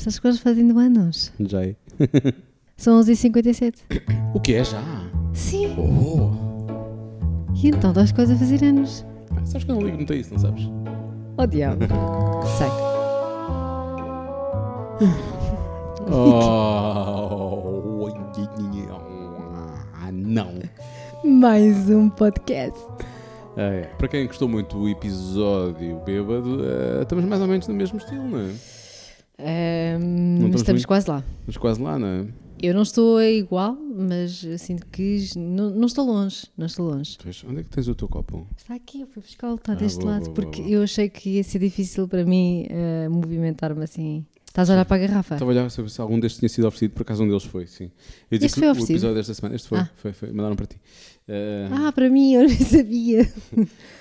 Estás quase fazendo anos. Já é. São 11h57. O que é já? Sim. Oh! E então estás quase a fazer anos. Ah, sabes que eu não ligo muito a isso, não sabes? Oh diabo. Sei. Oh! Ah, não! Mais um podcast. É, para quem gostou muito do episódio bêbado, eh, estamos mais ou menos no mesmo estilo, não é? Ahm, estamos estamos muito- quase lá. Estamos quase lá, não é? Eu não estou igual, mas sinto que não, não estou longe. Não estou longe. Pois, onde é que tens o teu copo? Está aqui, eu fui buscar está Ah, deste boa, lado, boa, porque boa, eu achei que ia ser difícil para mim eh, movimentar-me assim. Estás a olhar para a garrafa? Estava a olhar se se algum destes tinha sido oferecido, por acaso um deles foi, sim. Eu disse Este que foi o oferecido? episódio desta semana, este foi, Ah. foi, foi, mandaram para ti. Eh, Ah, para mim, eu não sabia.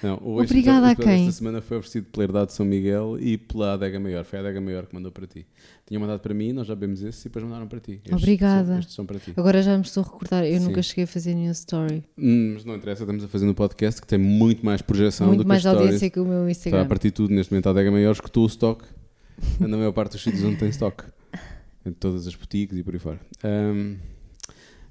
não, o obrigada a quem? Desta semana foi oferecido pela Herdade de São Miguel e pela Adega Maior. Foi a Adega Maior que mandou para ti. Tinham mandado para mim, nós já bebemos esse e depois mandaram para ti. Estes Obrigada. São, estes são para ti. Agora já me estou a recordar, eu Sim. nunca cheguei a fazer nenhum story. Hum, Mas não interessa, estamos a fazer no podcast que tem muito mais projeção do Muito que mais as stories. audiência que o meu Está a Instagram. partir de tudo, neste momento a Adega Maior escutou o stock na maior parte dos sítios onde tem stock. Em todas as boutiques e por aí fora. Ahm,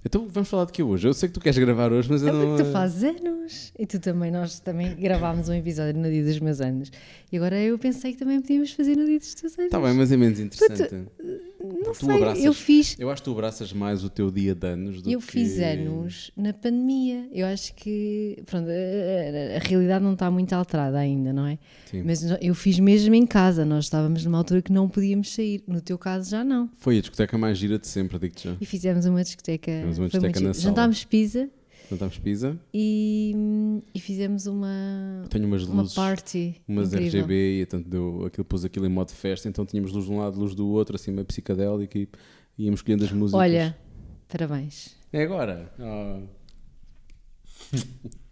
então vamos falar de que hoje? Eu sei que tu queres gravar hoje, mas eu É não. porque tu fazes anos. E tu também, nós também gravámos um episódio no dia dos meus anos. E agora eu pensei que também podíamos fazer no dia dos teus anos. Está bem, mas é menos interessante. Não tu sei, abraças- eu fiz. Eu acho que tu abraças mais o teu dia de anos do Eu que... fiz anos na pandemia. Eu acho que pronto, a, a- a realidade não está muito alterada ainda, não é? Sim. Mas eu fiz mesmo em casa. Nós estávamos numa altura que não podíamos sair. No teu caso já não. Foi a discoteca mais gira de sempre, digo-te já. E fizemos uma discoteca. Fizemos uma muito na sala. Jantámos pizza Jantámos pizza, e, e fizemos uma, tenho umas uma luzes, party. umas incrível. RGB, e tanto deu, aquilo, pôs aquilo em modo festa, então tínhamos luz de um lado, luz do outro, assim, meio psicadélica e íamos escolhendo as músicas. Olha, parabéns. É agora? Oh.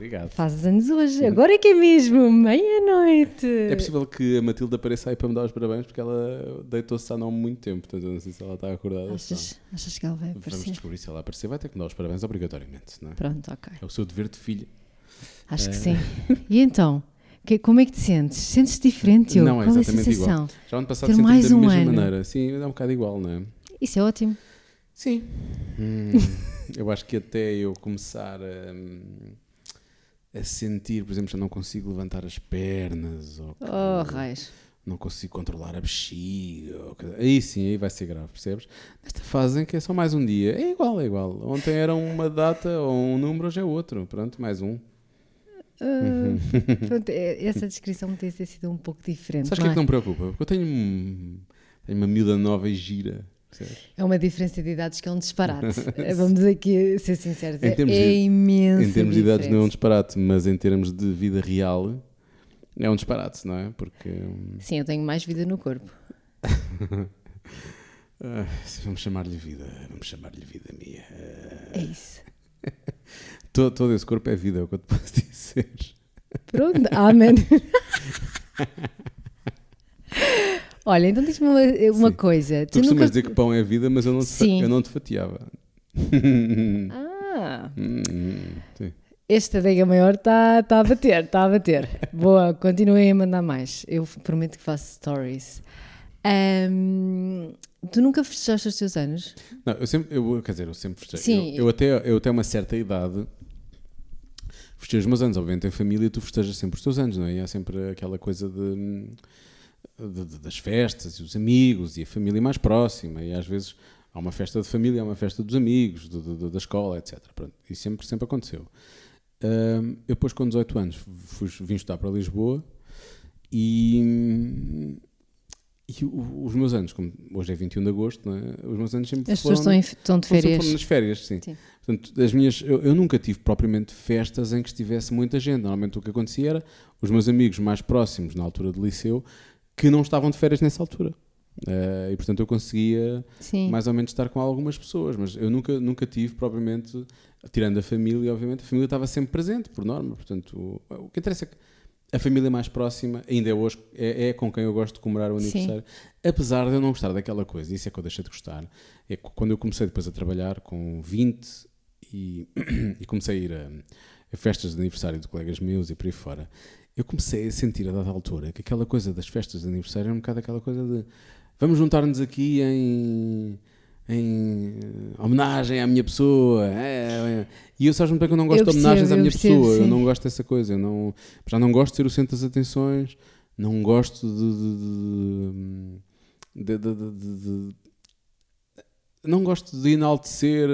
Obrigado. Fazes anos hoje. Agora é que é mesmo meia-noite. É possível que a Matilde apareça aí para me dar os parabéns porque ela deitou-se há não muito tempo, portanto eu não sei se ela está acordada. Achas, achas que ela vai Vamos aparecer? descobrir se ela aparecer, vai ter que me dar os parabéns obrigatoriamente, não é? Pronto, ok. É o seu dever de filha. Acho É. que sim. E então? Que- como é que te sentes? Sentes-te diferente, Diogo? Não, é Qual é a exatamente sensação? Já ano passado senti mais da um mesma ano. maneira. Sim, é um bocado igual, não é? Isso é ótimo. Sim. Hum, eu acho que até eu começar a, a sentir, por exemplo, já não consigo levantar as pernas ou que Oh, raios. não consigo controlar a bexiga. Que- Aí sim, aí vai ser grave, percebes? Nesta fase em que é só mais um dia, é igual, é igual. Ontem era uma data ou um número, hoje é outro. Pronto, mais um. Ah, pronto, é- essa descrição tem sido um pouco diferente. Sabes o que é que é? não me preocupa? Porque eu tenho, tenho uma miúda nova e gira. É uma diferença de idades que é um disparate. Eh, Vamos aqui ser sinceros. É, de- é imenso. Em termos de idades não é um disparate, mas em termos de vida real é um disparate, não é? Porque hum, Sim, eu tenho mais vida no corpo. ah, vamos chamar-lhe vida, vamos chamar-lhe vida minha. Ah, É isso. todo, todo esse corpo é vida, é o que eu te posso dizer. Pronto, amém. Olha, então diz-me uma, uma coisa. Tu costumas dizer que pão é vida, mas eu não te, eu não te fatiava. Ah, Hum, sim. esta adega maior está tá a bater, está a bater. Boa, continuem a mandar mais. Eu prometo que faço stories. Ahm, tu nunca festejaste os teus anos? Não, eu sempre, eu, quer dizer, eu sempre festejei. Sim. Eu, eu até, eu até uma certa idade festejo os meus anos. Obviamente, em família, tu festejas sempre os teus anos, não é? E há sempre aquela coisa de, de- de- das festas e os amigos e a família mais próxima. E às vezes há uma festa de família, há uma festa dos amigos, do- do- da escola, etc. Pronto, isso sempre, sempre aconteceu. Ahm, eu depois, com 18 anos, fui, vim estudar para Lisboa e. E os meus anos, como hoje é 21 de agosto, é? os meus anos sempre As foram, pessoas estão, de férias. foram nas férias, sim. Sim. Portanto, as minhas, eu, eu nunca tive propriamente festas em que estivesse muita gente. Normalmente o que acontecia era os meus amigos mais próximos, na altura do liceu, que não estavam de férias nessa altura. Eh, e portanto eu conseguia Sim. mais ou menos estar com algumas pessoas, mas eu nunca, nunca tive propriamente, tirando a família, obviamente, a família estava sempre presente, por norma. Portanto, o, o que interessa é que a família mais próxima, ainda é hoje, é, é com quem eu gosto de comemorar o Sim. aniversário. Apesar de eu não gostar daquela coisa, isso é que eu deixei de gostar. É que quando eu comecei depois a trabalhar com 20 e, e comecei a ir a, a festas de aniversário de colegas meus e por aí fora, eu comecei a sentir a dada altura que aquela coisa das festas de aniversário era um bocado aquela coisa de vamos juntar-nos aqui em, em homenagem à minha pessoa. É, é. E eu muito bem que eu não gosto Eu de homenagens à eu minha percebo, pessoa. Eu sim. não gosto dessa coisa. Eu não, já não gosto de ser o centro das atenções. Não gosto de. de- de- de- não gosto de enaltecer.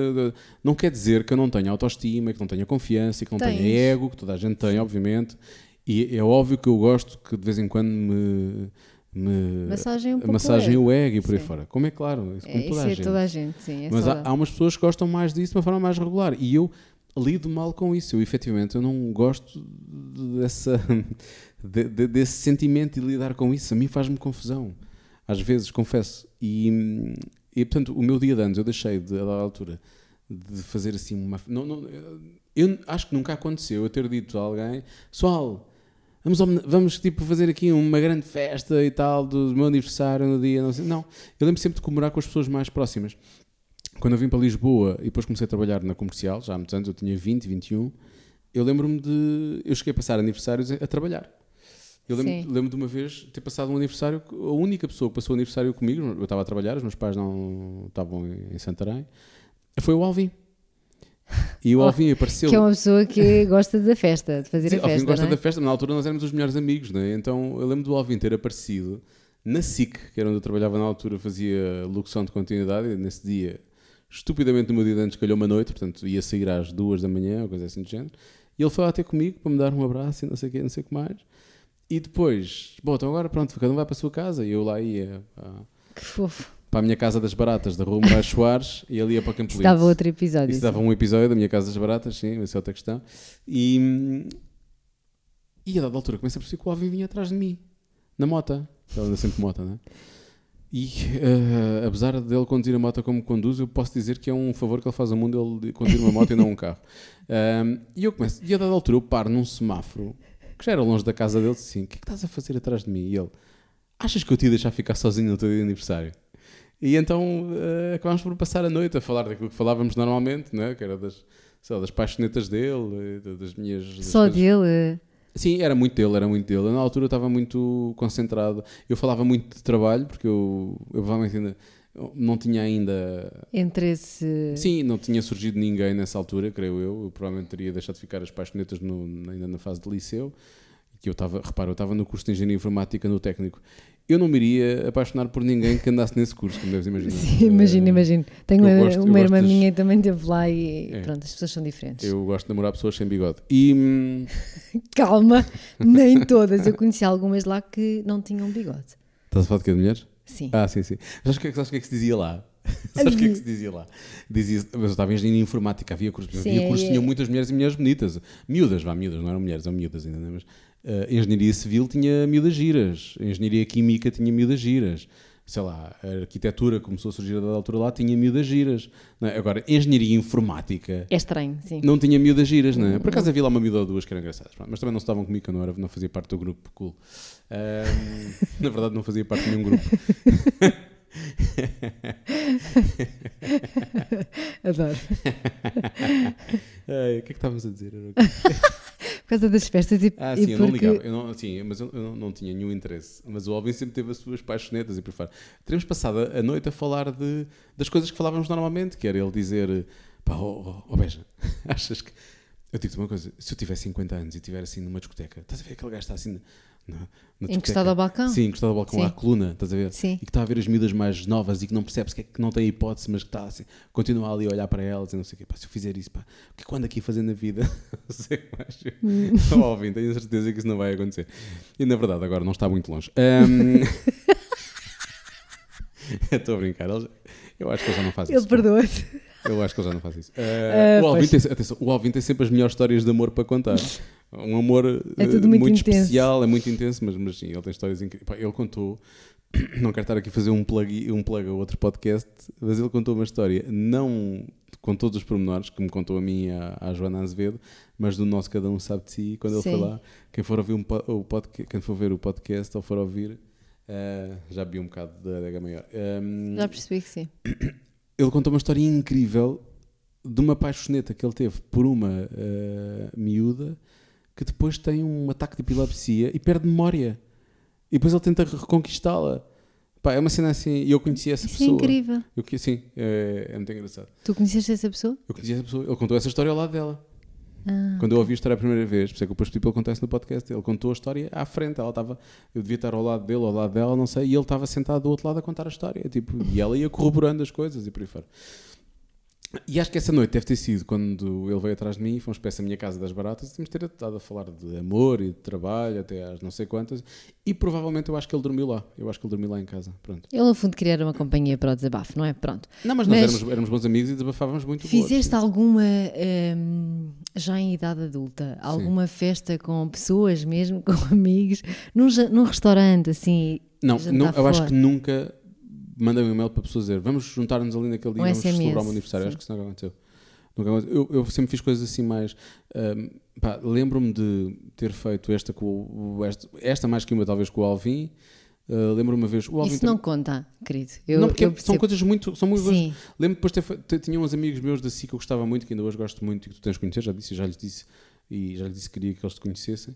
não quer dizer que eu não tenha autoestima, que não tenha confiança, que não tenha Tens. ego, que toda a gente tem, obviamente. E é óbvio que eu gosto que de vez em quando me. me Massagem um pouco massagem o ego e por aí Sim. fora. Como é claro, isso como É, toda isso a é gente. toda a gente, sim. É Mas há, há umas pessoas que gostam mais disso de uma forma mais regular. E eu lido mal com isso. Eu, efetivamente, eu não gosto dessa, de- de- desse sentimento de lidar com isso. A mim faz-me confusão. Às vezes, confesso. E, e, portanto, o meu dia de anos, eu deixei, de, a dada altura, de fazer assim uma... Não, não, eu acho que nunca aconteceu eu ter dito a alguém, pessoal... Vamos, vamos tipo fazer aqui uma grande festa e tal do meu aniversário no dia, não sei. Não, eu lembro sempre de comemorar com as pessoas mais próximas. Quando eu vim para Lisboa e depois comecei a trabalhar na comercial, já há muitos anos, eu tinha 20, 21, eu lembro-me de. Eu cheguei a passar aniversários a, trabalhar. Eu lembro, lembro de uma vez ter passado um aniversário, a única pessoa que passou o aniversário comigo, eu estava a trabalhar, os meus pais não estavam em Santarém, foi o Alvin. E o Oh, Alvin apareceu. Que é uma pessoa que gosta da festa, de fazer Sim, a festa. gosta não é? da festa, mas na altura nós éramos os melhores amigos, né? então eu lembro do Alvin ter aparecido na SIC, que era onde eu trabalhava na altura, fazia locução de continuidade, e nesse dia, estupidamente no meu dia de antes, calhou uma noite, portanto ia sair às duas da manhã, ou coisa assim do género, e ele foi lá ter comigo para me dar um abraço e não sei o que, não sei o que mais. E depois, bom, então agora pronto, cada um vai para a sua casa, e eu lá ia para, Que fofo. Para a minha casa das baratas da Rua Moraes Soares, e ele ia para Campo Isso Lindo. dava outro episódio. Isso sim. dava um episódio da minha Casa das Baratas, sim, essa é outra questão. E, e a dada altura começa a perceber que o Alvin vinha atrás de mim, na moto. Ele anda sempre de moto, não é? E eh, apesar dele conduzir a moto como conduz, eu posso dizer que é um favor que ele faz ao mundo ele conduzir uma moto e não um carro. Ahm, e eu começo, e a dada altura eu paro num semáforo que já era longe da casa dele, assim: O que é que estás a fazer atrás de mim? E ele: Achas que eu te ia deixar ficar sozinho no teu dia de aniversário? E então eh, acabámos por passar a noite a falar daquilo que falávamos normalmente, né? que era das, lá, das paixonetas dele, eh, das minhas. das Só coisas- dele. Sim, era muito dele, era muito dele. Eu, na altura eu estava muito concentrado. Eu falava muito de trabalho, porque eu, eu provavelmente ainda não tinha ainda. Entre esse. Sim, não tinha surgido ninguém nessa altura, creio eu. Eu provavelmente teria deixado de ficar as paixonetas no, ainda na fase de liceu. Que eu estava, repara, eu estava no curso de Engenharia Informática no técnico. Eu não me iria apaixonar por ninguém que andasse nesse curso, como deves imaginar. Sim, imagino, Eh, imagino. Tenho uma, gosto- uma irmã das- minha que também esteve lá e É. pronto, as pessoas são diferentes. Eu gosto de namorar pessoas sem bigode. E. hum, Calma, nem todas. Eu conheci algumas lá que não tinham bigode. Estás a falar de quê? De mulheres? Sim. Ah, sim, sim. Sabes o que, é que- sabes que é que se dizia lá? sabes o que é que se dizia lá? Dizia mas eu estava em engenharia informática, havia cursos, havia cursos que é- tinham muitas mulheres e mulheres bonitas. Miúdas, vá, miúdas, não eram mulheres, eram miúdas ainda, não é? mas eh, engenharia civil tinha miúdas giras, engenharia química tinha miúdas giras. Sei lá, a arquitetura começou a surgir a dada altura lá, tinha miúdas giras. é? Agora, engenharia informática É estranho, sim. não tinha miúdas giras, não é? Por acaso havia lá uma miúda ou duas que eram engraçadas, mas também não estavam comigo, que eu não, era, não fazia parte do grupo cool. Na verdade, não fazia parte de nenhum grupo. Adoro. Ai, o que é que estávamos a dizer? Por causa das festas e, Ah, e sim, eu não porque. ligava, eu não, sim, mas eu, eu não, não tinha nenhum interesse. Mas o Alvin sempre teve as suas paixonetas e por fora. Teremos passado a, noite a falar de, das coisas que falávamos normalmente, que era ele dizer: pá, ó oh, Beja, achas que. Eu digo-te uma coisa: se eu tiver 50 anos e estiver assim numa discoteca, estás a ver aquele gajo está assim na Encostado ao balcão? Sim, encostado ao balcão, Sim. à coluna, estás a ver? Sim. E que está a ver as miúdas mais novas e que não percebe que, é que não tem hipótese, mas que está assim, continua ali a olhar para elas e não sei o quê. Pá, se eu fizer isso, pá, o que é que eu ando aqui a fazer na vida? não sei mais. Hum. Óbvio, tenho certeza que isso não vai acontecer. E na verdade, agora não está muito longe. Ahm, Estou a brincar. ele Eu acho que ele já não faz Ele isso. perdoa-te. Eu acho que ele já não faz isso. Ah, Ah, o, Alvin tem, atenção, o Alvin tem sempre as melhores histórias de amor para contar. Um amor É eh, tudo muito intenso. especial, é muito intenso, mas, mas sim, ele tem histórias incríveis. Ele contou, não quero estar aqui a fazer um plug, um plug a outro podcast, mas ele contou uma história, não com todos os pormenores, que me contou a mim e à, à Joana Azevedo, mas do nosso Cada Um Sabe de Si, quando ele Sim. foi lá. Quem for, ouvir um, o podcast, quem for ver o podcast ou for ouvir, eh, já vi um bocado da adega maior. Ehm, Já percebi que sim. ele contou uma história incrível de uma paixoneta que ele teve por uma eh, miúda que depois tem um ataque de epilepsia e perde memória. E depois ele tenta reconquistá-la. Pá, é uma cena assim, e eu conheci essa Isso é pessoa. incrível. Eu, sim, é, é muito engraçado. Tu conheceste essa pessoa? Eu conheci essa pessoa, ele contou essa história ao lado dela. Ah, Quando eu ouvi a história a primeira vez, por isso é que depois para ele isso no podcast, ele contou a história à frente, ela estava, eu devia estar ao lado dele, ao lado dela, não sei, e ele estava sentado do outro lado a contar a história, tipo, e ela ia corroborando as coisas e por aí fora. E acho que essa noite deve ter sido quando ele veio atrás de mim, fomos para essa minha casa das baratas, temos ter estado a falar de amor e de trabalho até às não sei quantas, e provavelmente eu acho que ele dormiu lá, eu acho que ele dormiu lá em casa, pronto. ele, no fundo, queria uma companhia para o desabafo, não é? Pronto. Não, mas nós Mas- éramos, éramos bons amigos e desabafávamos muito. outro, Fizeste sim. alguma, hum, já em idade adulta, alguma festa com pessoas mesmo, com amigos, num, num restaurante, assim? Não, não, eu acho que nunca mandei um e-mail para pessoas dizer vamos juntar-nos ali naquele dia Um e vamos SMS, celebrar o meu aniversário. sim. Acho que isso nunca aconteceu. Nunca aconteceu. Eu, eu sempre fiz coisas assim mais. pá, Lembro-me de ter feito esta com o, esta, esta mais que uma, talvez com o Alvin. Ah, Lembro-me uma vez. O Alvin Isso também- não conta, querido. Eu, não, porque eu são coisas muito. São muito Sim, Lembro depois de ter, ter- tinha uns amigos meus da SIC que eu gostava muito, que ainda hoje gosto muito e que tu tens de conhecer, já disse, já lhes disse e já lhes disse que queria que eles te conhecessem,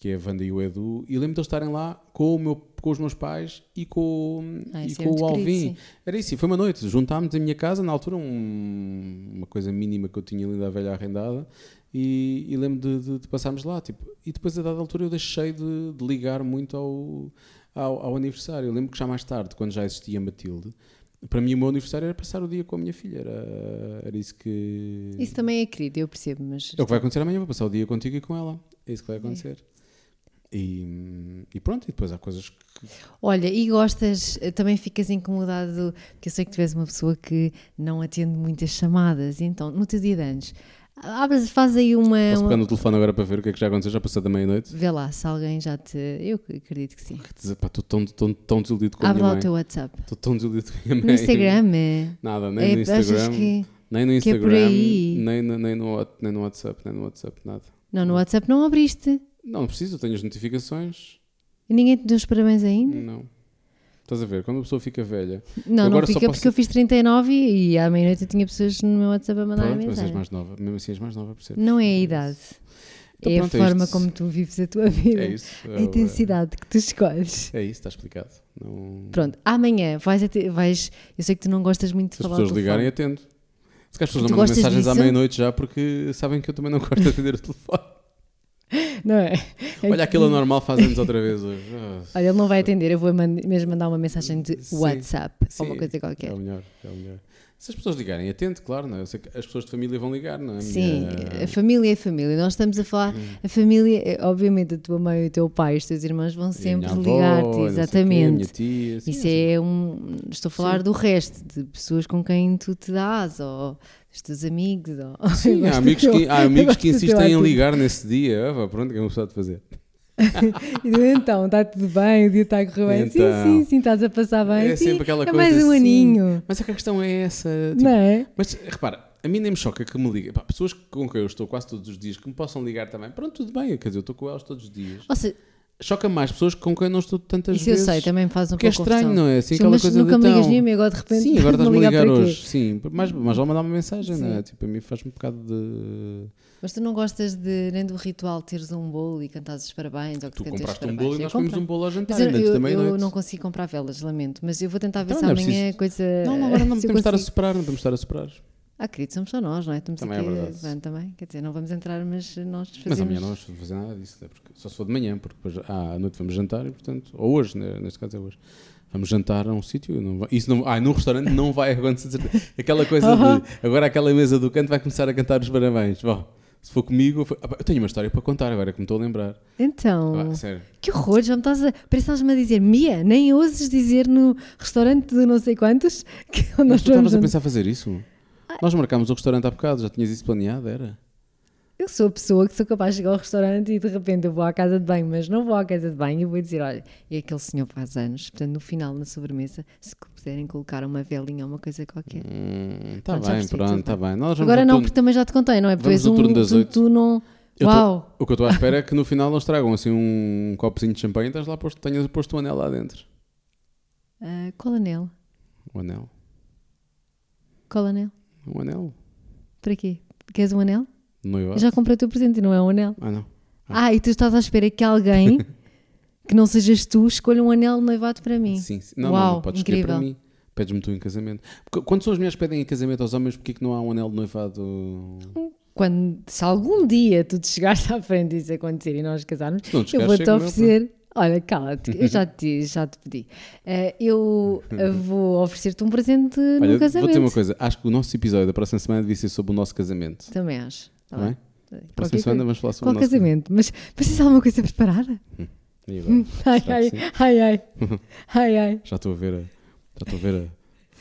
que é a Wanda e o Edu, e lembro de eles estarem lá com, o meu, com os meus pais e com, Ah, e é com muito o querido, Alvin. sim. Era isso, e foi uma noite, juntámos em minha casa, na altura um- uma coisa mínima que eu tinha ali da velha arrendada, e, e lembro de, de- de passarmos lá, tipo, e depois a dada altura eu deixei de, de ligar muito ao, ao, ao aniversário. Eu lembro que já mais tarde, quando já existia Matilde, para mim o meu aniversário era passar o dia com a minha filha, era, era isso que... isso também é querido, eu percebo, mas É o que vai acontecer amanhã, vou passar o dia contigo e com ela, é isso que vai acontecer. E, e pronto, e depois há coisas que... Olha, e gostas, eh, também ficas incomodado, porque eu sei que tu és uma pessoa que não atende muitas chamadas, então, no teu dia de anos, abres, faz aí uma. Posso uma- pegar no telefone agora para ver o que é que já aconteceu, já passou da meia-noite? Vê lá se alguém já te. Eu acredito que sim. Estou tão, tão, tão desiludido com a Abre minha lá mãe. o teu WhatsApp. Estou tão desiludido com a minha No mãe. Instagram, é. Nada, nem no é, achas Instagram, que. nem no é Instagram, aí? nem, no, nem, no, nem no WhatsApp, nem no WhatsApp, nada. Não, no WhatsApp não abriste. Não, não preciso, eu tenho as notificações. E ninguém te deu os parabéns ainda? Não. Estás a ver, quando a pessoa fica velha. Não, agora não fica posso- porque eu fiz 39 e, e à meia-noite eu tinha pessoas no meu WhatsApp a mandar Pronto, mas és mensagem. mais nova. Mesmo assim és mais nova, percebes? Não é a idade. Então é pronto, é a forma isto. como tu vives a tua vida. É isso. A intensidade que tu escolhes. É, é isso, está explicado. Não... Pronto, amanhã vais, ate- vais. Eu sei que tu não gostas muito de Se as falar pessoas ao ligarem, telefone. atendo. Se calhar as pessoas não mandam mensagens à disso? meia-noite já porque sabem que eu também não gosto de atender o telefone. Não é? É Olha, que- aquele anormal faz anos outra vez hoje. Olha, ele não vai atender, eu vou man- mesmo mandar uma mensagem de Sim, WhatsApp sim, ou uma coisa É qualquer. o melhor, é o melhor. Se as pessoas ligarem, atento, claro, não é? Eu sei que as pessoas de família vão ligar, não é? A Sim, minha- a família é família. Nós estamos a falar, Hum. a família, é- obviamente, a tua mãe, o teu pai, os teus irmãos vão E sempre ligar-te, quê, exatamente. tia, sim, Isso sim. é um. Estou a falar do resto, de pessoas com quem tu te dás, ou dos teus amigos. Ou... Sim, há amigos, teu- que, há amigos que insistem em atitude. ligar nesse dia. Ah, pronto, o que é uma pessoa de fazer? Então, está tudo bem, o dia está a correr bem. Então. sim, sim, sim, estás a passar bem. É sim, sempre aquela é coisa mais um assim. aninho. Mas é que a questão é essa. tipo, Não é? Mas repara, a mim nem me choca que me liguem. Pessoas com quem eu estou quase todos os dias que me possam ligar também. Pronto, tudo bem, quer dizer, eu estou com elas todos os dias. Ou seja, Choca mais pessoas com quem eu não estou tantas isso eu vezes. sei, também me faz um é pouco estranho, confusão. não é? Assim, Sim, aquela mas coisa nunca de me ligas tão- nenhum e agora de repente Sim, agora estás-me a ligar hoje. Sim, mas, mas já mandar uma mensagem, não é? Sim. Tipo, a mim faz-me um bocado de. Mas tu não gostas de, nem do ritual teres um bolo e cantares os parabéns ou que Tu compraste um bolo e Eu nós comemos um bolo ao jantar Mas eu, eu- meia-noite. eu não consigo comprar velas, lamento. Mas eu vou tentar ver Então, se é amanhã preciso- a coisa. Não, não, agora não eu podemos estar a soprar, não podemos estar a soprar. Ah, querido, somos só nós, não é? Estamos Também é aqui verdade. Bem, também. Quer dizer, não vamos entrar, mas nós fazemos. Mas amanhã não vamos fazer nada disso, é porque, só se for de manhã, porque depois ah, à noite vamos jantar e, portanto, ou hoje, né, neste caso é hoje, vamos jantar a um sítio. Não vai, isso não, ah, num restaurante não vai acontecer. Aquela coisa de agora aquela mesa do canto vai começar a cantar os parabéns. Bom, se for comigo, eu, for- ah, eu tenho uma história para contar agora que me estou a lembrar. Então, Ah, sério. que horror, já me estás a. Parece estás-me a dizer, Mia, nem ouses dizer no restaurante de não sei quantos que Mas nós tu estavas a pensar fazer isso? Nós marcámos o restaurante há bocado, já tinhas isso planeado, era? Eu sou a pessoa que sou capaz de chegar ao restaurante e de repente eu vou à casa de banho, mas não vou à casa de banho e vou dizer: olha, e aquele senhor faz anos, portanto, no final, na sobremesa, se puderem colocar uma velinha ou uma coisa qualquer. Está Pronto, já bem, pronto, está bem. Nós Agora não, turno- porque também já te contei, não é? Pois um, turno das tu, tu não. Eu tô- Uau! O que eu estou à espera é que no final eles tragam assim um copozinho de champanhe e estás lá posto, tenhas posto o anel lá dentro. Ah, qual anel? O anel. Qual anel? Um anel. Para quê? Queres um anel? Noiva. Eu já comprei o teu presente e não é um anel. Ah, não. Ah, e tu estás à espera que alguém que não sejas tu, escolha um anel noivado para mim. Sim, sim. Não, não, Uau, não podes escolher incrível. para mim. Pedes-me tu em casamento. Porque quando são as mulheres pedem em casamento aos homens, porquê que não há um anel de noivado? Quando, se algum dia tu te chegares à frente e isso acontecer e nós casarmos, não eu vou-te meu, oferecer. Olha, cala-te, eu já te, já te pedi. Eh, eu eh, vou oferecer-te um presente Olha, no vou casamento. dizer uma coisa. Acho que o nosso episódio da próxima semana devia ser sobre o nosso casamento. Também acho. Tá Está bem? Qualquer Próxima semana vamos falar sobre o nosso casamento? Mas precisas alguma coisa preparada? E agora? Ai, ai, ai, ai, ai, ai. Já estou a ver a, já estou a ver a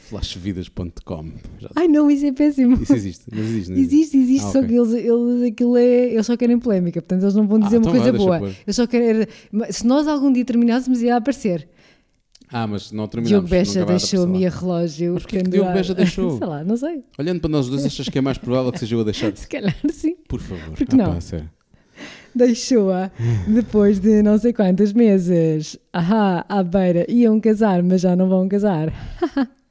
flashvidas.com. Ai, não, isso é péssimo. Isso existe, mas existe. não Existe, existe, Ah, só ok. que eles, eles, aquilo é, eles só querem polémica, portanto eles não vão dizer Ah, uma então coisa vai, boa. Eles só mas Se nós algum dia terminássemos, ia aparecer. Ah, mas não terminamos. Diogo Beja deixou-me a relógio. Mas porquê que. Diogo Beja deixou? Sei lá, não sei. Olhando para nós dois, achas que é mais provável que seja eu a deixar? Se calhar sim. Por favor. Por que Ah, não? pá, sério. Deixou-a depois de não sei quantos meses. Ahá, à beira. Iam casar, mas já não vão casar.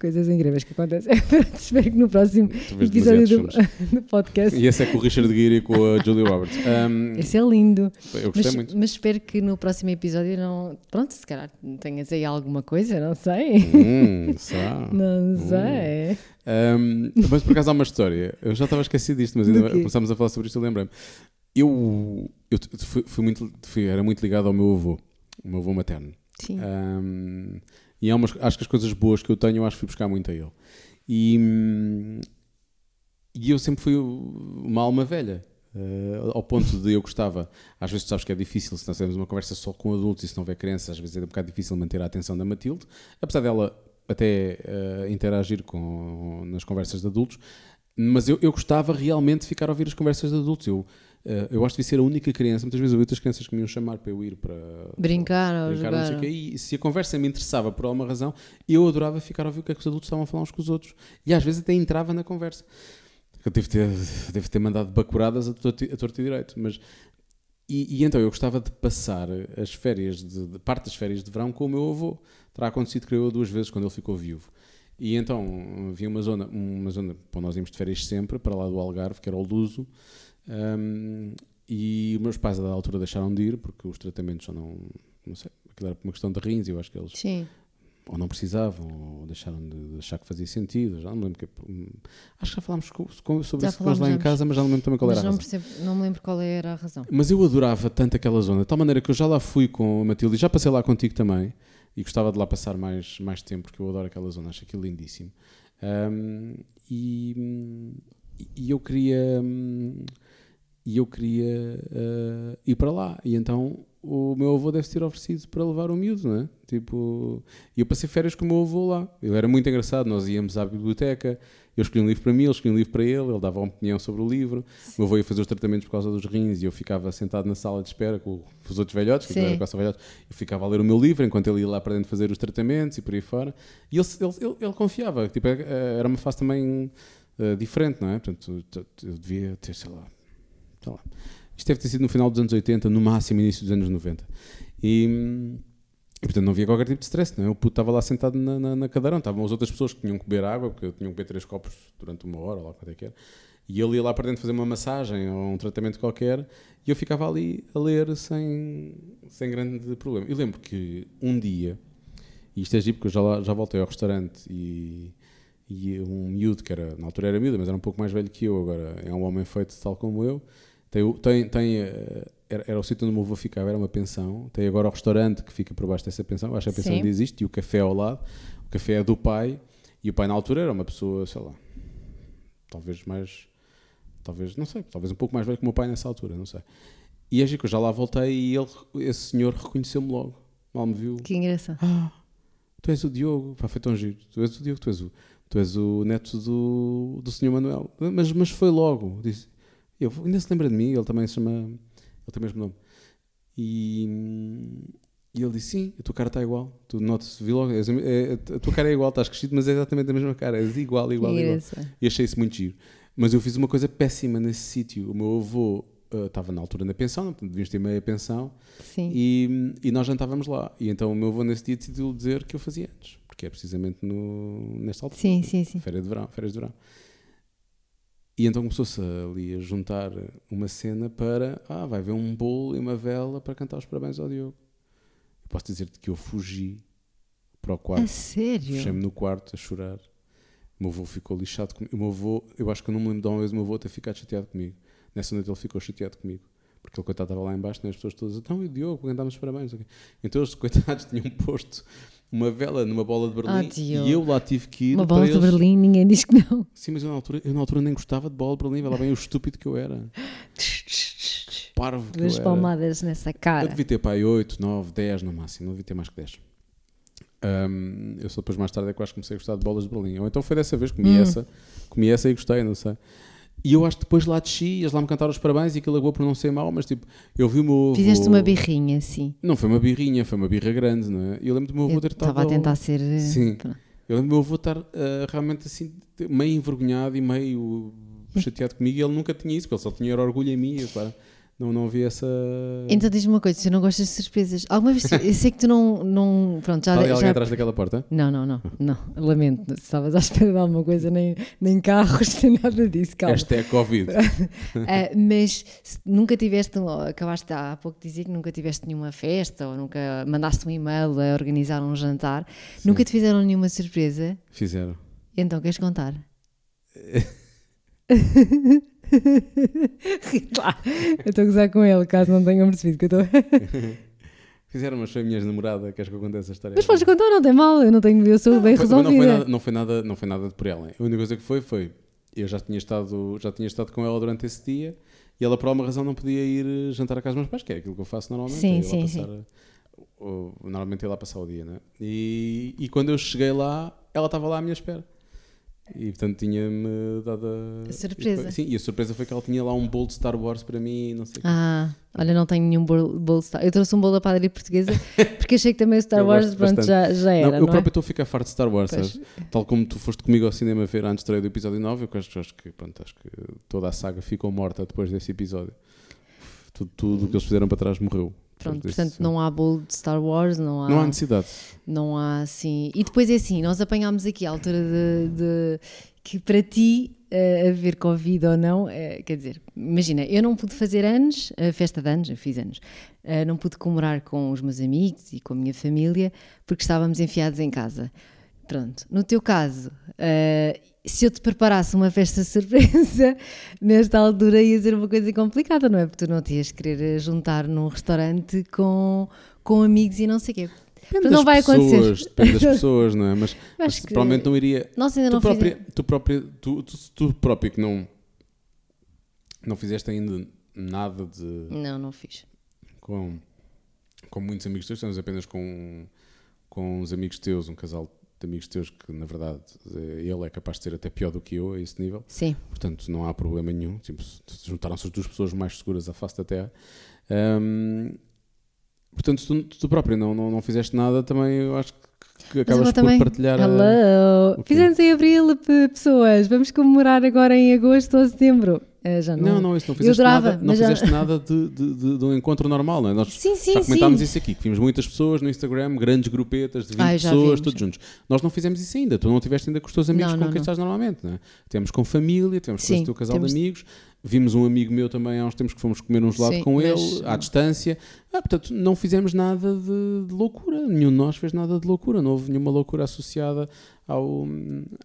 Coisas incríveis que acontecem. Espero que no próximo episódio do, do podcast. E esse é com o Richard Gere e com a Julia Roberts. Um, Esse é lindo. eu gostei Mas, muito. mas espero que no próximo episódio não. Pronto, se calhar tenhas aí alguma coisa, não sei. Hum, será? Não sei. Um, mas por acaso há uma história. Eu já estava esquecido disto, mas ainda começámos a falar sobre isto e lembrei-me. Eu, eu fui, fui muito, fui- era muito ligado ao meu avô, o meu avô materno. Sim. Um, e há umas, acho que as coisas boas que eu tenho, eu acho que fui buscar muito a ele. E, hum, e eu sempre fui uma alma velha. uh, ao ponto de eu gostava, às vezes tu sabes que é difícil se nós temos uma conversa só com adultos e se não houver crianças, às vezes é um bocado difícil manter a atenção da Matilde, apesar dela até uh, interagir com, nas conversas de adultos, mas eu, eu gostava realmente de ficar a ouvir as conversas de adultos. Eu, uh, eu gosto de ser a única criança, muitas vezes eu vi outras crianças que me iam chamar para eu ir para Brincar ou brincar, não sei jogar. o quê, e se a conversa me interessava por alguma razão, eu adorava ficar a ouvir o que é que os adultos estavam a falar uns com os outros. E às vezes até entrava na conversa. Eu devo ter, devo ter mandado bacuradas a torto a torto e direito, mas... E, e então eu gostava de passar as férias, de, de parte das férias de verão com o meu avô. Terá acontecido, creio eu, duas vezes quando ele ficou viúvo. E então havia uma zona, uma zona para nós íamos de férias sempre, para lá do Algarve, que era o Luso, um, e os meus pais a dada altura deixaram de ir, porque os tratamentos já não, não sei, aquilo era por uma questão de rins, eu acho que eles Sim. ou não precisavam, ou deixaram de achar que fazia sentido, já não me lembro que, hum, acho que já falámos sobre Já isso com eles lá em casa, mas já não me lembro também qual era a não, razão. percebo, não me lembro qual era a razão. Mas eu adorava tanto aquela zona, de tal maneira que eu já lá fui com a Matilde e já passei lá contigo também. E gostava de lá passar mais, mais tempo, porque eu adoro aquela zona, acho aquilo lindíssimo. Ahm, e, hum, e eu queria. hum, E eu queria ah, ir para lá. E então o meu avô deve ter oferecido para levar o miúdo, não é? Tipo, eu passei férias com o meu avô lá. Ele era muito engraçado. Nós íamos à biblioteca, eu escolhi um livro para mim, ele escolhia um livro para ele, ele dava uma opinião sobre o livro. O meu avô ia fazer os tratamentos por causa dos rins e eu ficava sentado na sala de espera com os outros velhotes, que eu era quase velhotes. Eu ficava a ler o meu livro enquanto ele ia lá para dentro fazer os tratamentos e por aí fora. E ele, ele, ele, ele confiava. Tipo, eh, era uma fase também eh, diferente, não é? Portanto, eu devia ter, sei lá, sei lá. Isto deve ter sido no final dos anos 80, no máximo início dos anos 90. E, e, portanto não havia qualquer tipo de stress, não é? O puto estava lá sentado na, na, na cadeirão, estavam as outras pessoas que tinham que beber água, porque tinham que beber três copos durante uma hora, ou lá quanto é que era. E ele ia lá para dentro fazer uma massagem ou um tratamento qualquer, e eu ficava ali a ler sem, sem grande problema. E lembro que um dia, e isto é giro porque eu já, já voltei ao restaurante e, e um miúdo, que era, na altura era miúdo, mas era um pouco mais velho que eu, agora é um homem feito tal como eu, tem, tem, tem, eh, era, era o sítio onde o meu avô ficava, era uma pensão. Tem agora o restaurante que fica por baixo dessa pensão. Acho que a pensão ainda existe. E o café ao lado. O café é do pai. E o pai, na altura, era uma pessoa, sei lá, talvez mais. Talvez, não sei, talvez um pouco mais velho que o meu pai nessa altura, não sei. E é que eu já lá voltei e ele, esse senhor reconheceu-me logo. Mal me viu. Que engraçado. Ah, tu és o Diogo. Pá, foi tão giro. Tu és o Diogo, tu és o, tu és o neto do, do senhor Manuel. Mas, mas foi logo. Disse, eu, ainda se lembra de mim, ele também se chama. Ele tem o mesmo nome. E, e ele disse: Sim, a tua cara está igual. Tu notas, vi logo. és é- a tua cara é igual, estás crescido, mas é exatamente a mesma cara. És igual, igual, igual. E achei isso muito giro. Mas eu fiz uma coisa péssima nesse sítio. O meu avô ah, estava na altura na pensão, devíamos ter meia pensão. Sim. E, e nós jantávamos lá. E então o meu avô nesse dia decidiu dizer que eu fazia antes. Porque é precisamente no, nesta altura. Sim, sim, sim. Férias de verão, férias de verão. E então começou-se ali a juntar uma cena para, ah, vai haver um bolo e uma vela para cantar os parabéns ao Diogo. Eu posso dizer-te que eu fugi para o quarto. A sério? Fechei-me no quarto a chorar. O meu avô ficou lixado comigo. O meu avô, eu acho que eu não me lembro de uma vez o meu avô ter ficado chateado comigo. Nessa noite ele ficou chateado comigo. Porque ele, coitado, estava lá embaixo, né? as pessoas todas, então, e Diogo, cantámos os parabéns. Então eles, coitados, tinham posto uma vela numa bola de Berlim Ah, e eu lá tive que ir Uma bola de eles. Berlim, ninguém diz que não. Sim, mas eu na, altura, eu na altura nem gostava de bola de Berlim, lá bem o estúpido que eu era. Parvo que Duas eu era. palmadas nessa Eu cara. devia ter aí 8, 9, 10 no máximo, não devia ter mais que 10. Ahm, eu só depois mais tarde é que eu acho que comecei a gostar de bolas de Berlim. Ou então foi dessa vez que comi Hum. essa, comi essa e gostei, não sei. E eu acho que depois lá desci, eles lá me cantaram os parabéns e aquilo acabou por não ser mau, mas tipo, eu vi o meu avô... Fizeste uma birrinha, assim. Não foi uma birrinha, foi uma birra grande, não é? Eu lembro do meu avô Eu ter estado... estava a tentar ser. eh, Sim. pronto. Eu lembro do meu avô estar ah, realmente assim, meio envergonhado e meio chateado comigo e ele nunca tinha isso, porque ele só tinha orgulho em mim. e, pá, não, não havia essa... Então diz-me uma coisa, tu não gostas de surpresas? Alguma vez, eu sei que tu não, não pronto, já, Está ali alguém já atrás daquela porta? Não, não, não, não, lamento, se estavas à espera de alguma coisa, nem, nem carros, nem nada disso, calma. Esta é Covid. Ah, mas se nunca tiveste, acabaste há pouco de dizer que nunca tiveste nenhuma festa ou nunca mandaste um e-mail a organizar um jantar, nunca te fizeram nenhuma surpresa, Fizeram. então queres contar? Eu estou a gozar com ele, caso não tenham percebido que eu estou. Fizeram, mas foi a minha namorada. Queres que eu conte essa história? Mas podes contar, não tem mal, eu não tenho, eu sou bem Foi- também não foi, resolvida. nada, não, foi nada, não foi nada de por ela. A única coisa que foi, foi. Eu já tinha, estado, já tinha estado com ela durante esse dia e ela, por alguma razão, não podia ir eh, jantar à casa dos meus pais, que é aquilo que eu faço normalmente. Sim, é sim, passar, o- normalmente ia lá passar o dia, né? E, e quando eu cheguei lá, ela estava lá à minha espera. E portanto tinha-me dado a. A surpresa. e- Sim, e a surpresa foi que ela tinha lá um bolo de Star Wars para mim não sei o quê. Ah, olha, não tenho nenhum bolo, bolo Star Eu trouxe um bolo da padaria portuguesa porque achei que também o Star Wars pronto, já, já era. Não, Não, eu é? próprio estou a ficar farto de Star Wars, Pois. sabes? Tal como tu foste comigo ao cinema ver antes de estreia do episódio 9, eu acho, acho que, pronto, acho que toda a saga ficou morta depois desse episódio. Tudo, tudo o que eles fizeram para trás morreu. Pronto, portanto, não há bolo de Star Wars, não há, não há necessidade. não há assim. E depois é assim, nós apanhámos aqui a altura de, de- que para ti eh, haver Covid ou não, eh, quer dizer, imagina, eu não pude fazer anos, a festa de anos, eu fiz anos, eh, não pude comemorar com os meus amigos e com a minha família porque estávamos enfiados em casa. Pronto, no teu caso, se eu te preparasse uma festa surpresa, nesta altura ia ser uma coisa complicada, não é? Porque tu não te ias querer eh, juntar num restaurante com, com amigos e não sei o quê. Depende Portanto, não das vai acontecer. pessoas, Depende das pessoas, não é? Mas, mas que- provavelmente não iria. Nós ainda Tu não própria, fizemos. tu, própria tu, tu, tu próprio que não, não fizeste ainda nada de. Não, não fiz. com, com muitos amigos teus, estamos apenas com, com uns amigos teus, um casal de amigos teus que, na verdade, ele é capaz de ser até pior do que eu a esse nível. Sim. Portanto, não há problema nenhum. Tipo, se- Juntaram-se as duas pessoas mais seguras à face da Terra. Ahm, portanto, se tu, tu próprio não, não, não fizeste nada, também eu acho que, que acabas por também. partilhar. a- Hello! quê? Fizemos em abril, pe- pessoas. Vamos comemorar agora em agosto ou setembro. Eh, já não. Não, não, isso não fizeste adorava, nada, não já- fizeste nada de, de, de- de um encontro normal, não é? Nós Sim, sim, já sim. comentámos isso aqui, que vimos muitas pessoas no Instagram, grandes grupetas de 20 Ai, pessoas, todos juntos. Nós não fizemos isso ainda, tu não tiveste ainda com os teus amigos Não, com não, quem estás normalmente, não é? Tivemos com família, tivemos com Sim, o teu casal temos- de amigos, vimos um amigo meu também há uns tempos que fomos comer um gelado Sim, com ele, à distância. Ah, portanto, não fizemos nada de, de loucura, nenhum de nós fez nada de loucura, não houve nenhuma loucura associada ao,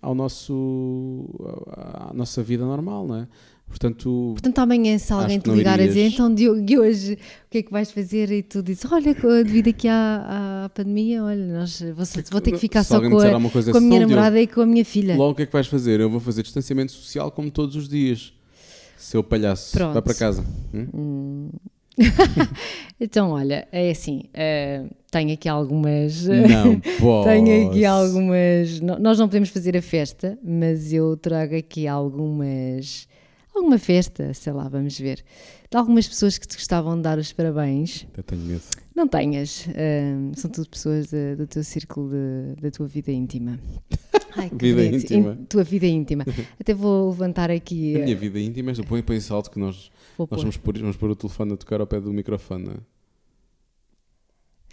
ao nosso, à nossa vida normal, não é? Portanto, Portanto, amanhã, se alguém te ligar a dizer, irias. então Diogo, e hoje o que é que vais fazer? E tu dizes, olha, devido aqui à, à pandemia, olha, nós vou, só- vou ter que ficar se só com a, com a minha "Não, Diogo, namorada e com a minha filha. Logo o que é que vais fazer? Eu vou fazer distanciamento social como todos os dias. Seu palhaço, Pronto. vai para casa. Hum? Então, olha, é assim, eh, tenho aqui algumas. Não posso. Tenho aqui algumas. Nós não podemos fazer a festa, mas eu trago aqui algumas. Alguma festa, sei lá, vamos ver. De algumas pessoas que te gostavam de dar os parabéns. Até tenho medo. Não tenhas. são tudo pessoas da- do teu círculo, de- da tua vida íntima. Ai, que Vida íntima. In- tua vida íntima. Até vou levantar aqui. A eh, minha vida íntima, mas põe para esse alto que nós, vou nós pôr. vamos, pôr, vamos pôr o telefone a tocar ao pé do microfone. não é?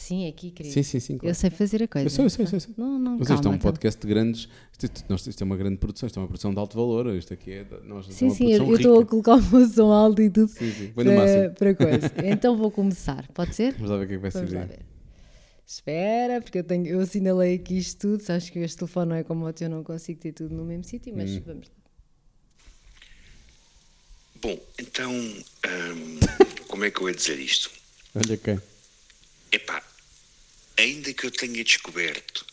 Sim, aqui, querido. Sim, sim, sim. Claro. Eu sei fazer a coisa. Eu sei, eu sei, eu sei. Não, não, Mas calma, isto é um calma. podcast de grandes. Isto, isto- é uma grande produção, isto é uma produção de alto valor. Isto aqui é. Nós, é Sim, uma sim, eu estou a colocar o meu som alto e tudo Sim, sim. Põe no máximo. para, para coisa. Então vou começar, pode ser? Vamos lá ver o que é que vai ser. Vamos lá ver. Espera, porque eu, tenho, eu assinalei aqui isto tudo. Sabes que este telefone não é como o teu, eu não consigo ter tudo no mesmo sítio, mas Hum. vamos. Bom, então, hum, como é que eu ia dizer isto? Olha quem. Epá, ainda que eu tenha descoberto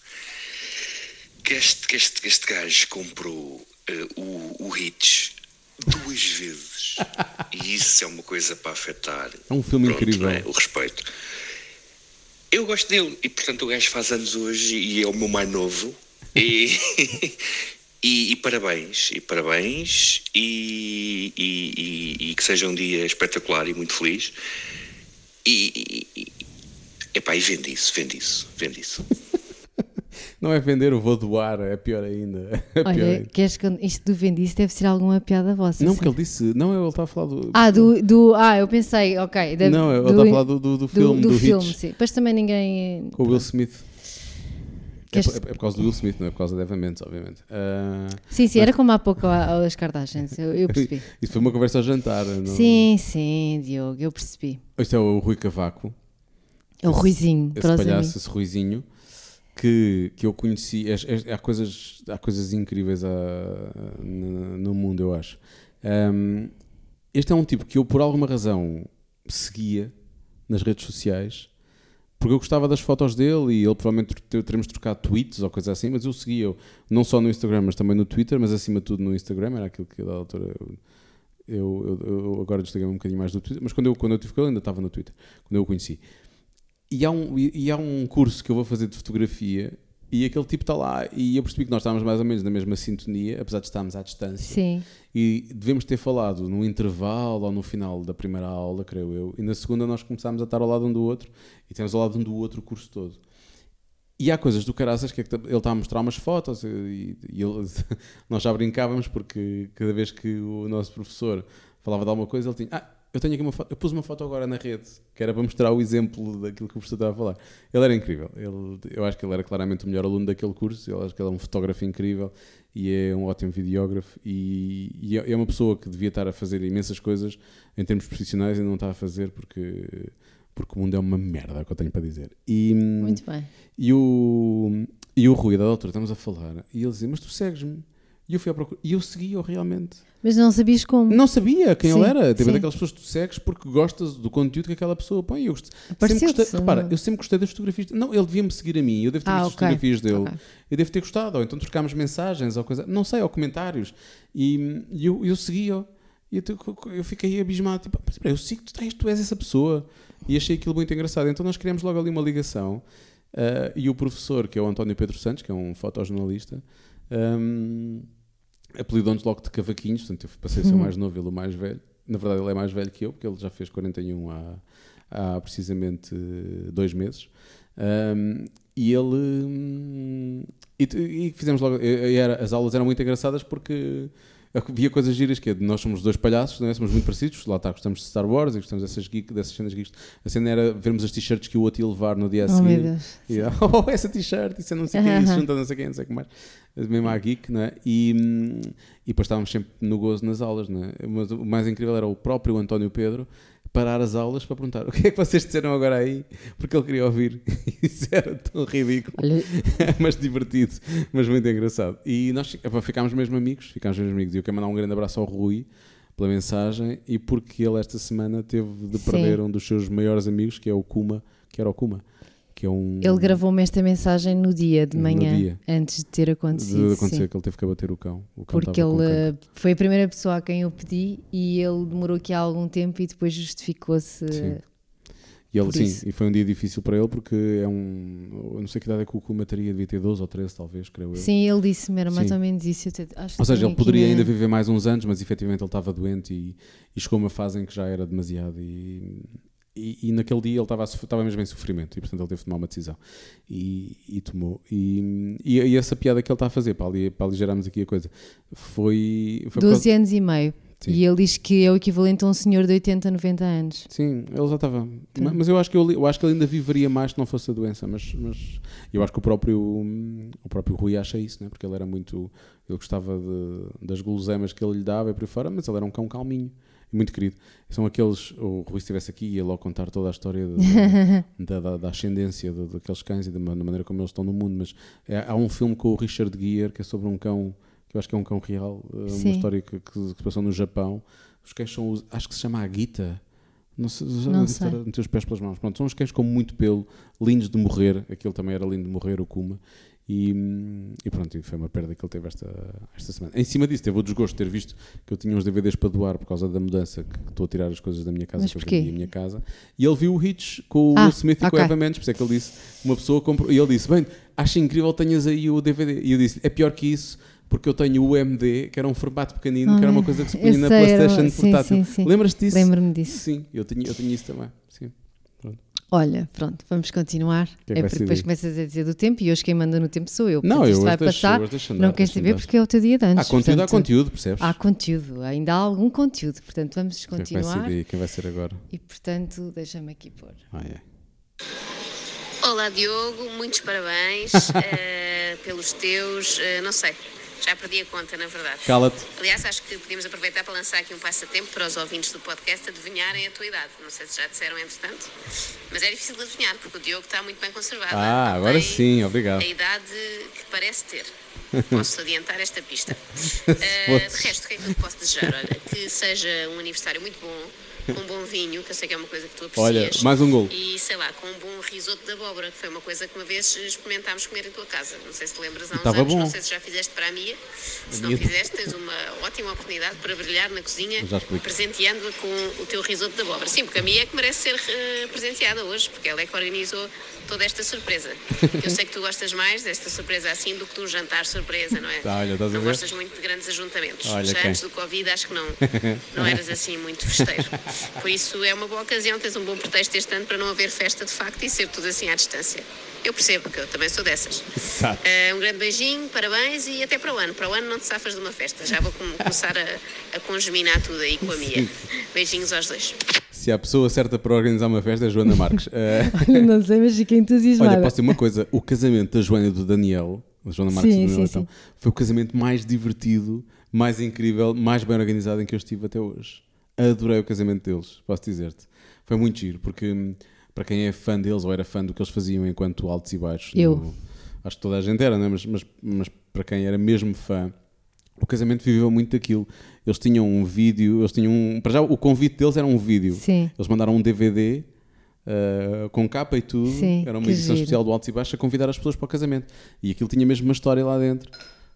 que este, que este, que este gajo comprou eh, o, o Hitch duas vezes, e isso é uma coisa para afetar É um filme pronto, incrível. é? o respeito. Eu gosto dele, e portanto o gajo faz anos hoje e é o meu mais novo. E, e, e parabéns, e parabéns, e, e, que seja um dia espetacular e muito feliz. E, epá, e vende isso, vende isso, vende isso. Não é vender, eu vou doar, é pior ainda. É pior Olha, ainda. queres que isto do Vendice deve ser alguma piada vossa. Não, porque ele disse. Não, ele está a falar do. Ah, do, do. Ah, eu pensei, ok. deve- não, ele do- está a falar do, do, do filme, do, filme, Hitch, sim. Depois também ninguém. com o Will Smith. É, por- é por causa do Will Smith, não é por causa da Eva Mendes, obviamente. Ah, Sim, sim, era como há pouco a- as Kardashians, eu, eu percebi. isso foi uma conversa ao jantar. não- Sim, sim, Diogo, eu percebi. Este é o Rui Cavaco, É o Ruizinho, esse para os palhaço, esse Ruizinho, que, que eu conheci. há, coisas, há coisas incríveis a- no, no mundo, eu acho. Ahm, este é um tipo que eu, por alguma razão, seguia nas redes sociais. Porque eu gostava das fotos dele e ele provavelmente ter- teremos trocado tweets ou coisa assim, mas eu seguia-o não só no Instagram, mas também no Twitter, mas acima de tudo no Instagram, era aquilo que da altura eu, eu, eu- eu agora desliguei um bocadinho mais do Twitter, mas quando eu, quando eu tive com ele ainda estava no Twitter, quando eu o conheci. E há, um, e, e há um curso que eu vou fazer de fotografia e aquele tipo está lá e eu percebi que nós estávamos mais ou menos na mesma sintonia, apesar de estarmos à distância. Sim, E devemos ter falado no intervalo ou no final da primeira aula, creio eu. E na segunda nós começámos a estar ao lado um do outro e temos ao lado um do outro o curso todo. E há coisas do caraças que é que ele está a mostrar umas fotos e, e ele- nós já brincávamos porque cada vez que o nosso professor falava de alguma coisa ele tinha, ah, eu tenho aqui uma foto, eu pus uma foto agora na rede, que era para mostrar o exemplo daquilo que o professor estava a falar. Ele era incrível, ele, eu acho que ele era claramente o melhor aluno daquele curso, eu acho que ele é um fotógrafo incrível e é um ótimo videógrafo e, e é é uma pessoa que devia estar a fazer imensas coisas em termos profissionais e não está a fazer porque, porque o mundo é uma merda, é o que eu tenho para dizer. E, muito bem. e o, e o Rui, da doutora, estamos a falar, e ele dizia, mas tu segues-me? E eu fui à procura, e eu segui-o realmente. Mas não sabias como? Não sabia quem Sim, ele era. Tipo, sim. daquelas pessoas que tu segues porque gostas do conteúdo que aquela pessoa põe. Eu gost... sempre gostei, repara, eu sempre gostei das fotografias. Não, ele devia-me seguir a mim. Eu devo ter Ah, visto as ok, fotografias dele. ok. Eu devo ter gostado. Ou então trocámos mensagens ou coisa. Não sei, ou comentários. E, e eu, eu segui-o. E eu, te- eu fiquei abismado. Tipo, "Mas espera, eu sigo, tu, tens, tu és essa pessoa. E achei aquilo muito engraçado. Então nós criamos logo ali uma ligação. Ah, e o professor, que é o António Pedro Santos, que é um fotojornalista, um, apelidou-nos logo de cavaquinhos. Portanto, eu passei a ser o mais novo, ele o mais velho. Na verdade, ele é mais velho que eu, porque ele já fez 41 há, há precisamente dois meses. Um, e ele. hum, e, e fizemos logo. e- e era- as aulas eram muito engraçadas porque havia coisas giras que é, nós somos dois palhaços, não é? somos muito parecidos. Lá está, gostamos de Star Wars e gostamos dessas, geek, dessas cenas geeks. A cena era vermos as t-shirts que o outro ia levar no dia a Oh, seguir. Deus. E, oh, essa t-shirt, isso é não sei o quê, isso Aham. junta não sei quem, não sei o que mais. Mesmo à geek, não é? E, hum, e depois estávamos sempre no gozo nas aulas, não é? Mas o mais incrível era o próprio António Pedro parar as aulas para perguntar o que é que vocês disseram agora aí, porque ele queria ouvir. Isso era tão ridículo, Olha, mas divertido, mas muito engraçado. E nós ficámos mesmo amigos, ficámos mesmo amigos. E eu quero mandar um grande abraço ao Rui pela mensagem e porque ele esta semana teve de Sim. perder um dos seus maiores amigos, que é o Kuma, que era o Kuma, que é um... ele gravou-me esta mensagem no dia de manhã, dia. antes de ter acontecido. de acontecer sim. que ele teve que abater o cão. O cão Porque ele foi a primeira pessoa a quem eu pedi e ele demorou aqui há algum tempo e depois justificou-se. Sim. E ele, sim, isso. e foi um dia difícil para ele porque é um. Eu não sei que idade é que o Kuma teria, devia ter 12 ou 13, talvez, creio eu. Sim, ele disse-me, era mais ou menos isso. Te- acho que Ou seja, ele poderia ainda viver mais uns anos, mas efetivamente ele estava doente e, e chegou a uma fase em que já era demasiado. E, e, e naquele dia ele estava, estava mesmo em sofrimento e, portanto, ele teve de tomar uma decisão. E, e tomou. E, e, essa piada que ele está a fazer, para, ali, para aligerarmos aqui a coisa, foi. foi por causa- 12 anos e meio. Sim. E ele diz que é o equivalente a um senhor de 80, 90 anos. Sim, ele já estava. Tá. Ma- Mas eu acho, que eu, eu acho que ele ainda viveria mais se não fosse a doença. Mas, mas eu acho que o próprio, o próprio Rui acha isso, né? porque ele era muito. Ele gostava de- das guloseimas que ele lhe dava e por aí fora, mas ele era um cão calminho muito querido. São aqueles. O Rui, se estivesse aqui, ia logo contar toda a história de- da, da, da ascendência de- daqueles cães e da ma- da maneira como eles estão no mundo. Mas é- há um filme com o Richard Gere que é sobre um cão, que eu acho que é um cão real, eh, uma Sim. história que, que, que se passou no Japão. Os cães são. os- Acho que se chama Agita. Não sei, já Não sei. a meter os pés pelas mãos. Pronto, são uns cães com muito pelo, lindos de morrer. Aquele também era lindo de morrer, o Kuma. E, e pronto, e foi uma perda que ele teve esta, esta semana. Em cima disso, teve o desgosto de ter visto que eu tinha uns DVDs para doar por causa da mudança, que estou a tirar as coisas da minha casa, Mas que eu a minha casa. E ele viu o Hitch com o Ah, Will Smith e com ok. o Eva Mendes, por isso é que ele disse: uma pessoa comprou. E ele disse: Bem, acho incrível que tenhas aí o DVD. E eu disse: É pior que isso. Porque eu tenho o MD, que era um formato pequenino, que era uma Ah, coisa que se punha na sei, era- PlayStation sim, portátil. Lembras-te disso? Lembro-me disso. Sim, eu tinha, eu tinha isso também. Sim. Olha, pronto, vamos continuar. que é que é porque depois começas a dizer do tempo e hoje quem manda no tempo sou eu. Não, eu isto vai deixo- passar. deixo andar, não queres saber andar. porque é o teu dia de Há antes. conteúdo, há portanto, conteúdo, percebes? Há conteúdo, ainda há algum conteúdo. Portanto, vamos Quem é vai ser continuar. Quem vai ser agora? E portanto, deixa-me aqui pôr. Ah, é. Olá Diogo, muitos parabéns eh, pelos teus, eh, não sei, já perdi a conta na verdade. Cala-te. Aliás, acho que podíamos aproveitar para lançar aqui um passatempo para os ouvintes do podcast adivinharem a tua idade. Não sei se já disseram entretanto, mas é difícil de adivinhar porque o Diogo está muito bem conservado. Ah, agora sim, obrigado. A idade que parece ter. Posso adiantar esta pista. Eh, de resto, o que é que eu posso desejar? Olha, que seja um aniversário muito bom, com um bom vinho, que eu sei que é uma coisa que tu aprecias. Olha, mais um gol. E sei lá, com um bom risoto de abóbora, que foi uma coisa que uma vez experimentámos comer em tua casa. Não sei se te lembras há uns anos, bom. não sei se já fizeste para a Mia. Se não Mia- fizeste, tens uma ótima oportunidade para brilhar na cozinha, presenteando-a com o teu risoto de abóbora. Sim, porque a Mia é que merece ser eh, presenteada hoje, porque ela é que organizou toda esta surpresa. Eu sei que tu gostas mais desta surpresa assim do que de um jantar surpresa, não é? Tá, olha, a não gostas muito de grandes ajuntamentos. Olha Já antes do Covid acho que não, não eras assim muito festeiro. Por isso é uma boa ocasião, tens um bom pretexto este ano para não haver festa de facto e ser tudo assim à distância. Eu percebo, porque eu também sou dessas. Exato. Eh, um grande beijinho, parabéns e até para o ano. Para o ano não te safas de uma festa. Já vou com- começar a, a congeminar tudo aí com a Mia. Beijinhos aos dois. Se há pessoa certa para organizar uma festa, é a Joana Marques. Eh, Olha, não sei, mas fiquei entusiasmada. Olha, posso dizer uma coisa: o casamento da Joana e do Daniel, da Joana Marques Sim, e do Daniel, sim, então, foi o casamento mais divertido, mais incrível, mais bem organizado em que eu estive até hoje. Adorei o casamento deles, posso dizer-te. Foi muito giro, porque hum, para quem é fã deles ou era fã do que eles faziam enquanto altos e baixos, Eu. no- acho que toda a gente era, né? mas, mas, mas para quem era mesmo fã, o casamento viveu muito daquilo. Eles tinham um vídeo, eles tinham um, para já o convite deles era um vídeo. Sim. Eles mandaram um DVD uh, com capa e tudo. Sim, era uma edição giro. especial do Altos e Baixos a convidar as pessoas para o casamento. E aquilo tinha mesmo uma história lá dentro.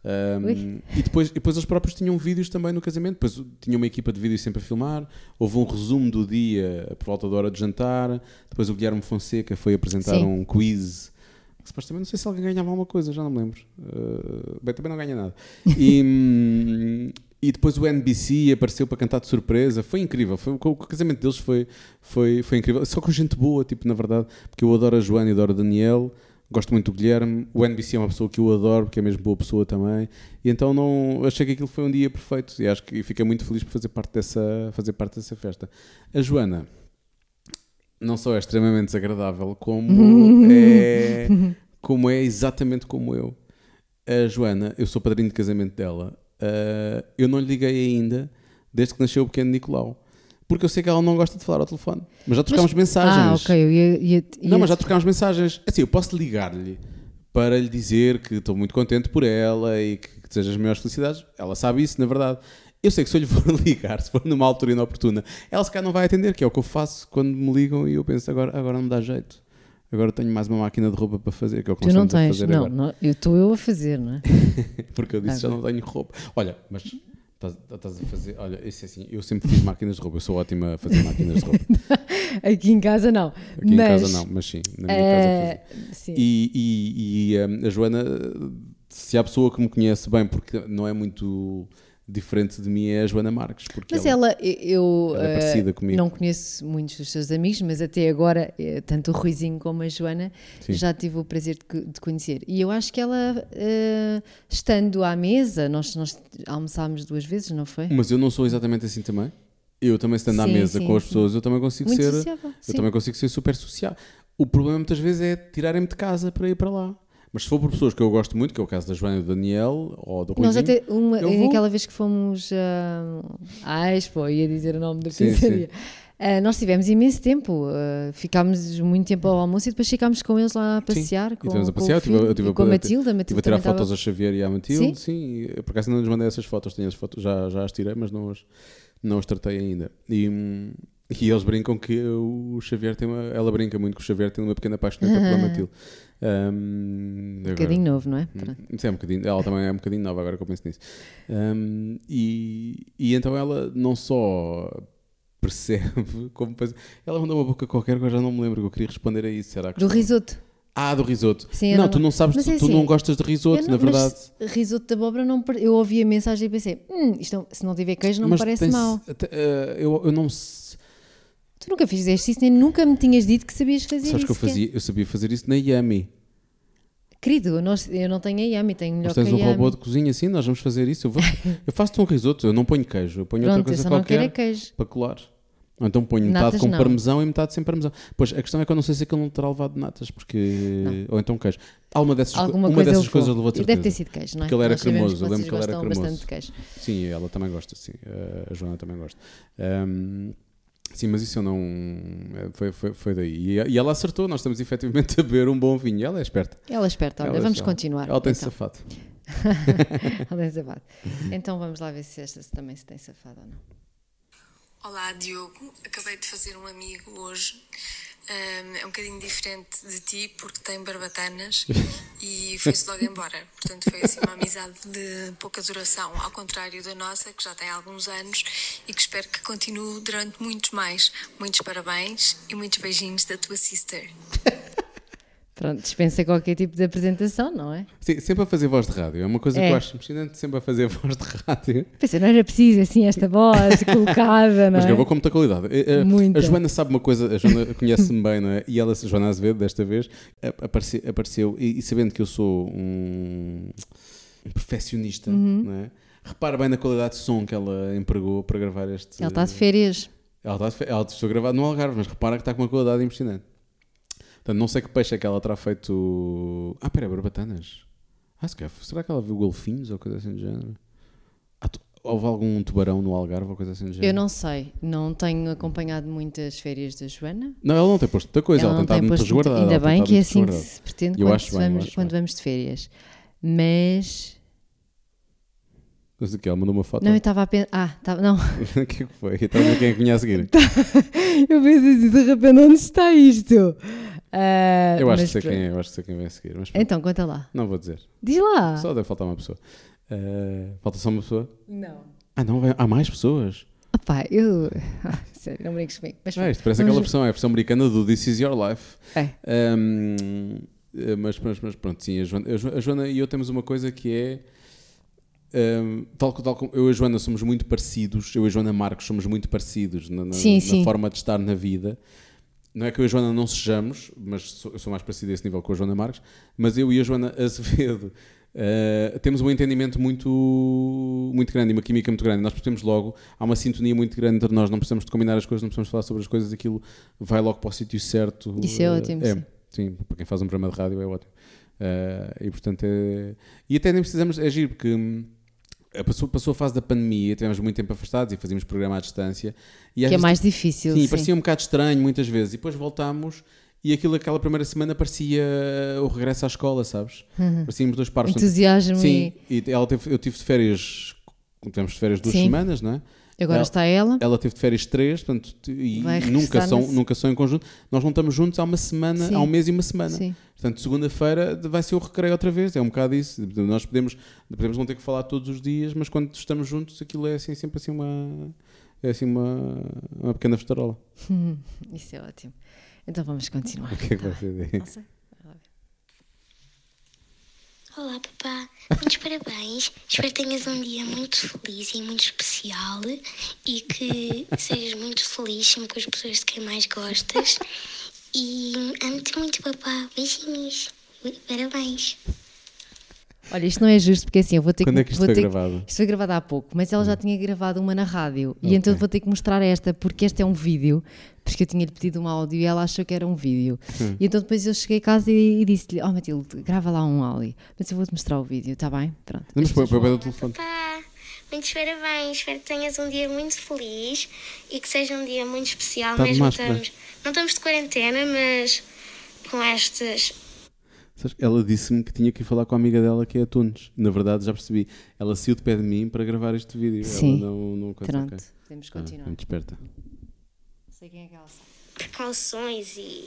Um, e depois, depois eles próprios tinham vídeos também no casamento. Depois tinha uma equipa de vídeo sempre a filmar. Houve um resumo do dia por volta da hora de jantar. Depois o Guilherme Fonseca foi apresentar Sim. um quiz. Que supostamente não sei se alguém ganhava alguma coisa, já não me lembro. Uh, bem, também não ganha nada. E, e depois o NBC apareceu para cantar de surpresa. Foi incrível. Foi, o o casamento deles foi, foi, foi incrível. Só com gente boa, tipo, na verdade. Porque eu adoro a Joana e adoro o Daniel. Gosto muito do Guilherme. O NBC é uma pessoa que eu adoro, porque é mesmo boa pessoa também. E então não, achei que aquilo foi um dia perfeito. E acho que fiquei muito feliz por fazer parte dessa, fazer parte dessa festa. A Joana não só é extremamente desagradável, como é, como é exatamente como eu. A Joana, eu sou padrinho de casamento dela. ah, eu não lhe liguei ainda desde que nasceu o pequeno Nicolau. Porque eu sei que ela não gosta de falar ao telefone. Mas já trocámos mensagens. Ah, ok. Eu ia, ia, ia- Não, mas já trocámos mensagens. Assim, eu posso ligar-lhe para lhe dizer que estou muito contente por ela e que, que desejo as maiores felicidades. Ela sabe isso, na verdade. Eu sei que se eu lhe for ligar, se for numa altura inoportuna, ela se calhar não vai atender, que é o que eu faço quando me ligam e eu penso, agora, agora não dá jeito. Agora tenho mais uma máquina de roupa para fazer, que é o que Tu não tens, não, não, eu estou eu a fazer, não é? Porque eu disse, já Agora. não tenho roupa. Olha, mas estás, a fazer... Olha, isso é assim, eu sempre fiz máquinas de roupa, eu sou ótima a fazer máquinas de roupa. Aqui em casa não. Aqui em mas, casa não, mas sim, na minha casa fazia. eh. E, e- e, um, a Joana, se há pessoa que me conhece bem, porque não é muito diferente de mim é a Joana Marques. Porque Mas ela, eu ela é eh, parecida comigo. não conheço muitos dos seus amigos, mas até agora, eh, tanto o Ruizinho como a Joana, Sim. já tive o prazer de, de conhecer. E eu acho que ela, eh, estando à mesa, nós, nós almoçámos duas vezes, não foi? Mas eu não sou exatamente assim também. Eu também estando à Sim, mesa sim, com as pessoas, eu também consigo Muito ser. sociável. Eu também consigo ser super social. O problema muitas vezes é tirarem-me de casa para ir para lá. Mas se for por pessoas que eu gosto muito, que é o caso da Joana e do Daniel, ou do Nós Ruizinho, até, uma, eu aquela vez que fomos ah, à Expo, ia dizer o nome da Sim, pizzaria, ah, nós tivemos imenso tempo, ah, ficámos muito tempo ao almoço e depois ficámos com eles lá a passear, com, tivemos a com passear, eu tive- filho eu tive e a- com a eu Matilda, a Estive Matilda a tirar fotos estava- ao Xavier e à Matilde, Sim? sim. por acaso não lhes mandei essas fotos, tenho as fotos, já, já as tirei, mas não as, não as tratei ainda. E, hum, e eles brincam que o Xavier tem uma. Ela brinca muito que o Xavier tem uma pequena paixoneta pela Matilde. Um, um bocadinho novo, não é? Hum, Pronto. Isso é um bocadinho, ela também é um bocadinho nova agora que eu penso nisso. Um, e, e então ela não só percebe como depois- ela mandou uma boca qualquer que eu já não me lembro que eu queria responder a isso. Era a Do risoto. Ah, do risoto. Sim, não, não- tu não sabes, Mas tu, é tu assim, não gostas de risoto, Eu na não- verdade. Mas risoto de abóbora, não, eu ouvi a mensagem e pensei, hum, isto não- se não tiver queijo não me Mas parece tem- mal. até, eh, eu, eu não se- Tu nunca fizeste isso, nem nunca me tinhas dito que sabias fazer sabes isso. que eu fazia, eu sabia fazer isso na Yami. Querido, nós, eu não tenho a Yami, tenho melhor a tens um robô de cozinha assim, nós vamos fazer isso. Eu, vou- eu faço-te um risoto, eu não ponho queijo, eu ponho Pronto, outra eu coisa só não qualquer é queijo. para colar. Ou então ponho metade Natas com não. parmesão e metade sem parmesão. Pois a questão é que eu não sei se aquilo não terá levado natas, porque. Ou então queijo. Alguma dessas, Alguma uma coisa dessas coisas levou de Deve ter certeza. sido queijo, não é? Porque ele era Nós cremoso, eu lembro que ele era cremoso. Sim, ela também gosta, sim. A Joana também gosta. Ahm, sim, mas isso eu não. eh, Foi, foi, foi daí. E, ela acertou, nós estamos efetivamente a beber um bom vinho. Ela é esperta. Ela é esperta, olha, Ela é vamos continuar. Ela tem então. safado. Ela tem safado. Então vamos lá ver se esta também se tem safado ou não. Olá, Diogo. Acabei de fazer um amigo hoje. Ahm, é um bocadinho diferente de ti porque tem barbatanas e foi-se logo embora. Portanto, foi assim uma amizade de pouca duração, ao contrário da nossa, que já tem alguns anos e que espero que continue durante muitos mais. Muitos parabéns e muitos beijinhos da tua sister. Pronto, dispensa qualquer tipo de apresentação, não é? Sim, sempre a fazer voz de rádio. É uma coisa É. que eu acho impressionante, sempre a fazer voz de rádio. Pensei, não era preciso assim esta voz colocada, não Mas é? gravou com muita qualidade. Eh, eh, Muita. A Joana sabe uma coisa, a Joana conhece-me bem, não é? E ela, a Joana Azevedo, desta vez, a- aparece- apareceu, e, e sabendo que eu sou um, um perfeccionista, Uhum. não é? Repara bem na qualidade de som que ela empregou para gravar este. Ela está de férias. Ela está de fe- ela estou gravado no Algarve, mas repara que está com uma qualidade impressionante. Portanto, não sei que peixe é que ela terá feito. Ah, pera, barbatanas. Ah, se calhar, será que ela viu golfinhos ou coisa assim do género? Ah, tu- houve algum tubarão no Algarve ou coisa assim do género? Eu não sei, não tenho acompanhado muitas férias da Joana. Não, ela não tem posto muita coisa, ela, Ela tem muito resguardada. Ainda bem que é assim que se pretende Eu quando, acho bem, vamos, acho quando bem. vamos de férias. Mas. Mas aqui, ela mandou uma foto. Não, eu estava a pensar. Ah, estava. Não. o que é que foi? Estava a ver quem é que vinha a seguir. eu pensei assim, de repente, onde está isto? Ah, Eu acho mas que sei pronto. quem é, eu acho que sei quem vai a seguir. Mas pronto, Então, conta lá. não vou dizer. Diz lá. Só deve faltar uma pessoa. Eh, falta só uma pessoa? Não. Ah, não, há mais pessoas. Opá, eu. Ah, sério, não brinques comigo. Mas Ah, isto parece vamos- aquela versão, é a versão americana do This Is Your Life. É. Ahm, eh, mas, mas, mas pronto, sim, a Joana, a Jo- a Joana e eu temos uma coisa que é. ahm, tal, tal como eu e a Joana somos muito parecidos, eu e a Joana Marcos somos muito parecidos na, na- Sim, na sim. forma de estar na vida. Não é que eu e a Joana não sejamos, mas sou- eu sou mais parecido a esse nível com a Joana Marques, mas eu e a Joana Azevedo ah, temos um entendimento muito, muito grande e uma química muito grande. Nós percebemos logo, há uma sintonia muito grande entre nós, não precisamos de combinar as coisas, não precisamos falar sobre as coisas, aquilo vai logo para o sítio certo. Isso é ótimo, É, sim. sim, para quem faz um programa de rádio é ótimo. Ah, e portanto é. E até nem precisamos agir, porque. Passou, passou a fase da pandemia, tivemos muito tempo afastados e fazíamos programa à distância. E Que é vezes mais difícil. Sim, Sim, parecia um bocado estranho muitas vezes. E depois voltámos e aquilo, aquela primeira semana, parecia o regresso à escola, sabes? Parecíamos dois paros. Entusiasmo Sim, e ela teve, eu tive de férias, tivemos de férias duas Sim. semanas, não é? E agora Ela- está ela. Ela teve de férias três, portanto, e nunca são, na se- nunca são em conjunto. Nós não estamos juntos há uma semana, Sim. há um mês e uma semana. Sim. Portanto, segunda-feira vai ser o recreio outra vez. É um bocado isso. Nós podemos, podemos não ter que falar todos os dias, mas quando estamos juntos, aquilo é assim, sempre assim uma. É assim uma, uma pequena festarola. Isso é ótimo. Então vamos continuar. O que é que você diz? Não sei. Olá, papá. Muitos parabéns. Espero que tenhas um dia muito feliz e muito especial e que sejas muito feliz sempre com as pessoas de quem mais gostas. E amo-te muito, papá. Beijinhos. Parabéns. Olha, isto não é justo porque assim, eu vou ter Quando que. é que isto foi ter gravado? Isto foi gravado há pouco, mas ela já tinha gravado uma na rádio e Ok. então vou ter que mostrar esta porque este é um vídeo, porque eu tinha-lhe pedido um áudio e ela achou que era um vídeo. Hum. E então depois eu cheguei a casa e, e disse-lhe: Oh Matilde, grava lá um áudio, mas eu vou-te mostrar o vídeo, está bem? Pronto. Mas As põe pessoas põe vão- o telefone. Papá, muitos parabéns. Espero que tenhas um dia muito feliz e que seja um dia muito especial. Tá mesmo estamos, não estamos de quarentena, mas com estas Ela disse-me que tinha que ir falar com a amiga dela que é a Tunes. Na verdade, já percebi. Ela saiu de pé de mim para gravar este vídeo. Sim. Ela não, não coisa, Pronto, ok. podemos Ah, continuar. muito esperta. Não sei quem é que ela sabe. precauções e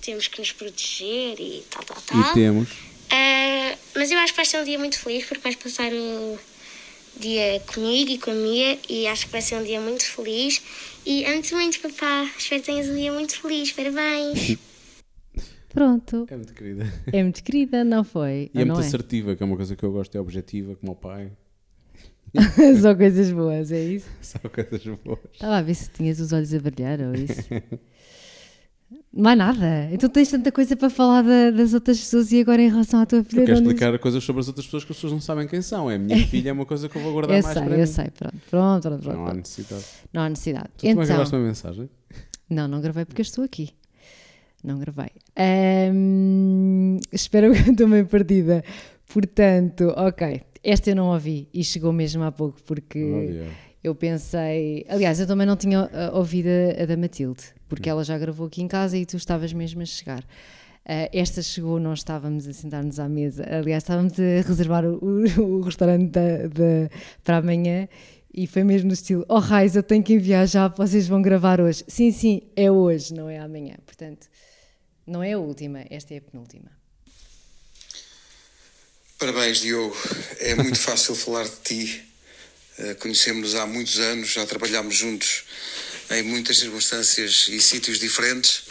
temos que nos proteger e tal, tal, E tal. temos. Ah, mas eu acho que vai ser um dia muito feliz porque vais passar o dia comigo e com a Mia e acho que vai ser um dia muito feliz. E amo-te muito, papá. Espero que tenhas um dia muito feliz. Parabéns. Pronto. É muito querida. É muito querida, não foi? E é muito não assertiva, que é uma coisa que eu gosto, é objetiva, como o pai. Só coisas boas, é isso? Só coisas boas. Estava a ver se tinhas os olhos a brilhar ou isso. Não há nada. Então tens tanta coisa para falar da- das outras pessoas e agora em relação à tua filha. Eu quero dizes- explicar coisas sobre as outras pessoas que as pessoas não sabem quem são. É a minha filha, é uma coisa que eu vou guardar Eu mais sei, para eu mim. sei. Pronto, pronto, pronto. pronto, Não há pronto. necessidade. Não há necessidade. Tu então, gravaste uma mensagem? não, não gravei porque eu estou aqui. Não gravei. Ahm, espero que eu estou bem perdida. Portanto, ok. Esta eu não ouvi e chegou mesmo há pouco porque Olha. eu pensei. Aliás, eu também não tinha ah, ouvido a, a da Matilde, porque ela já gravou aqui em casa e tu estavas mesmo a chegar. Ah, esta chegou, nós estávamos a sentar-nos à mesa. Aliás, estávamos a reservar o, o- o restaurante da- da- para amanhã e foi mesmo no estilo: Oh, raiz, eu tenho que enviar já, vocês vão gravar hoje. Sim, sim, é hoje, não é amanhã. Portanto, não é a última, esta é a penúltima. Parabéns, Diogo. É muito fácil falar de ti. Eh, Conhecemos-nos há muitos anos, já trabalhámos juntos em muitas circunstâncias e sítios diferentes.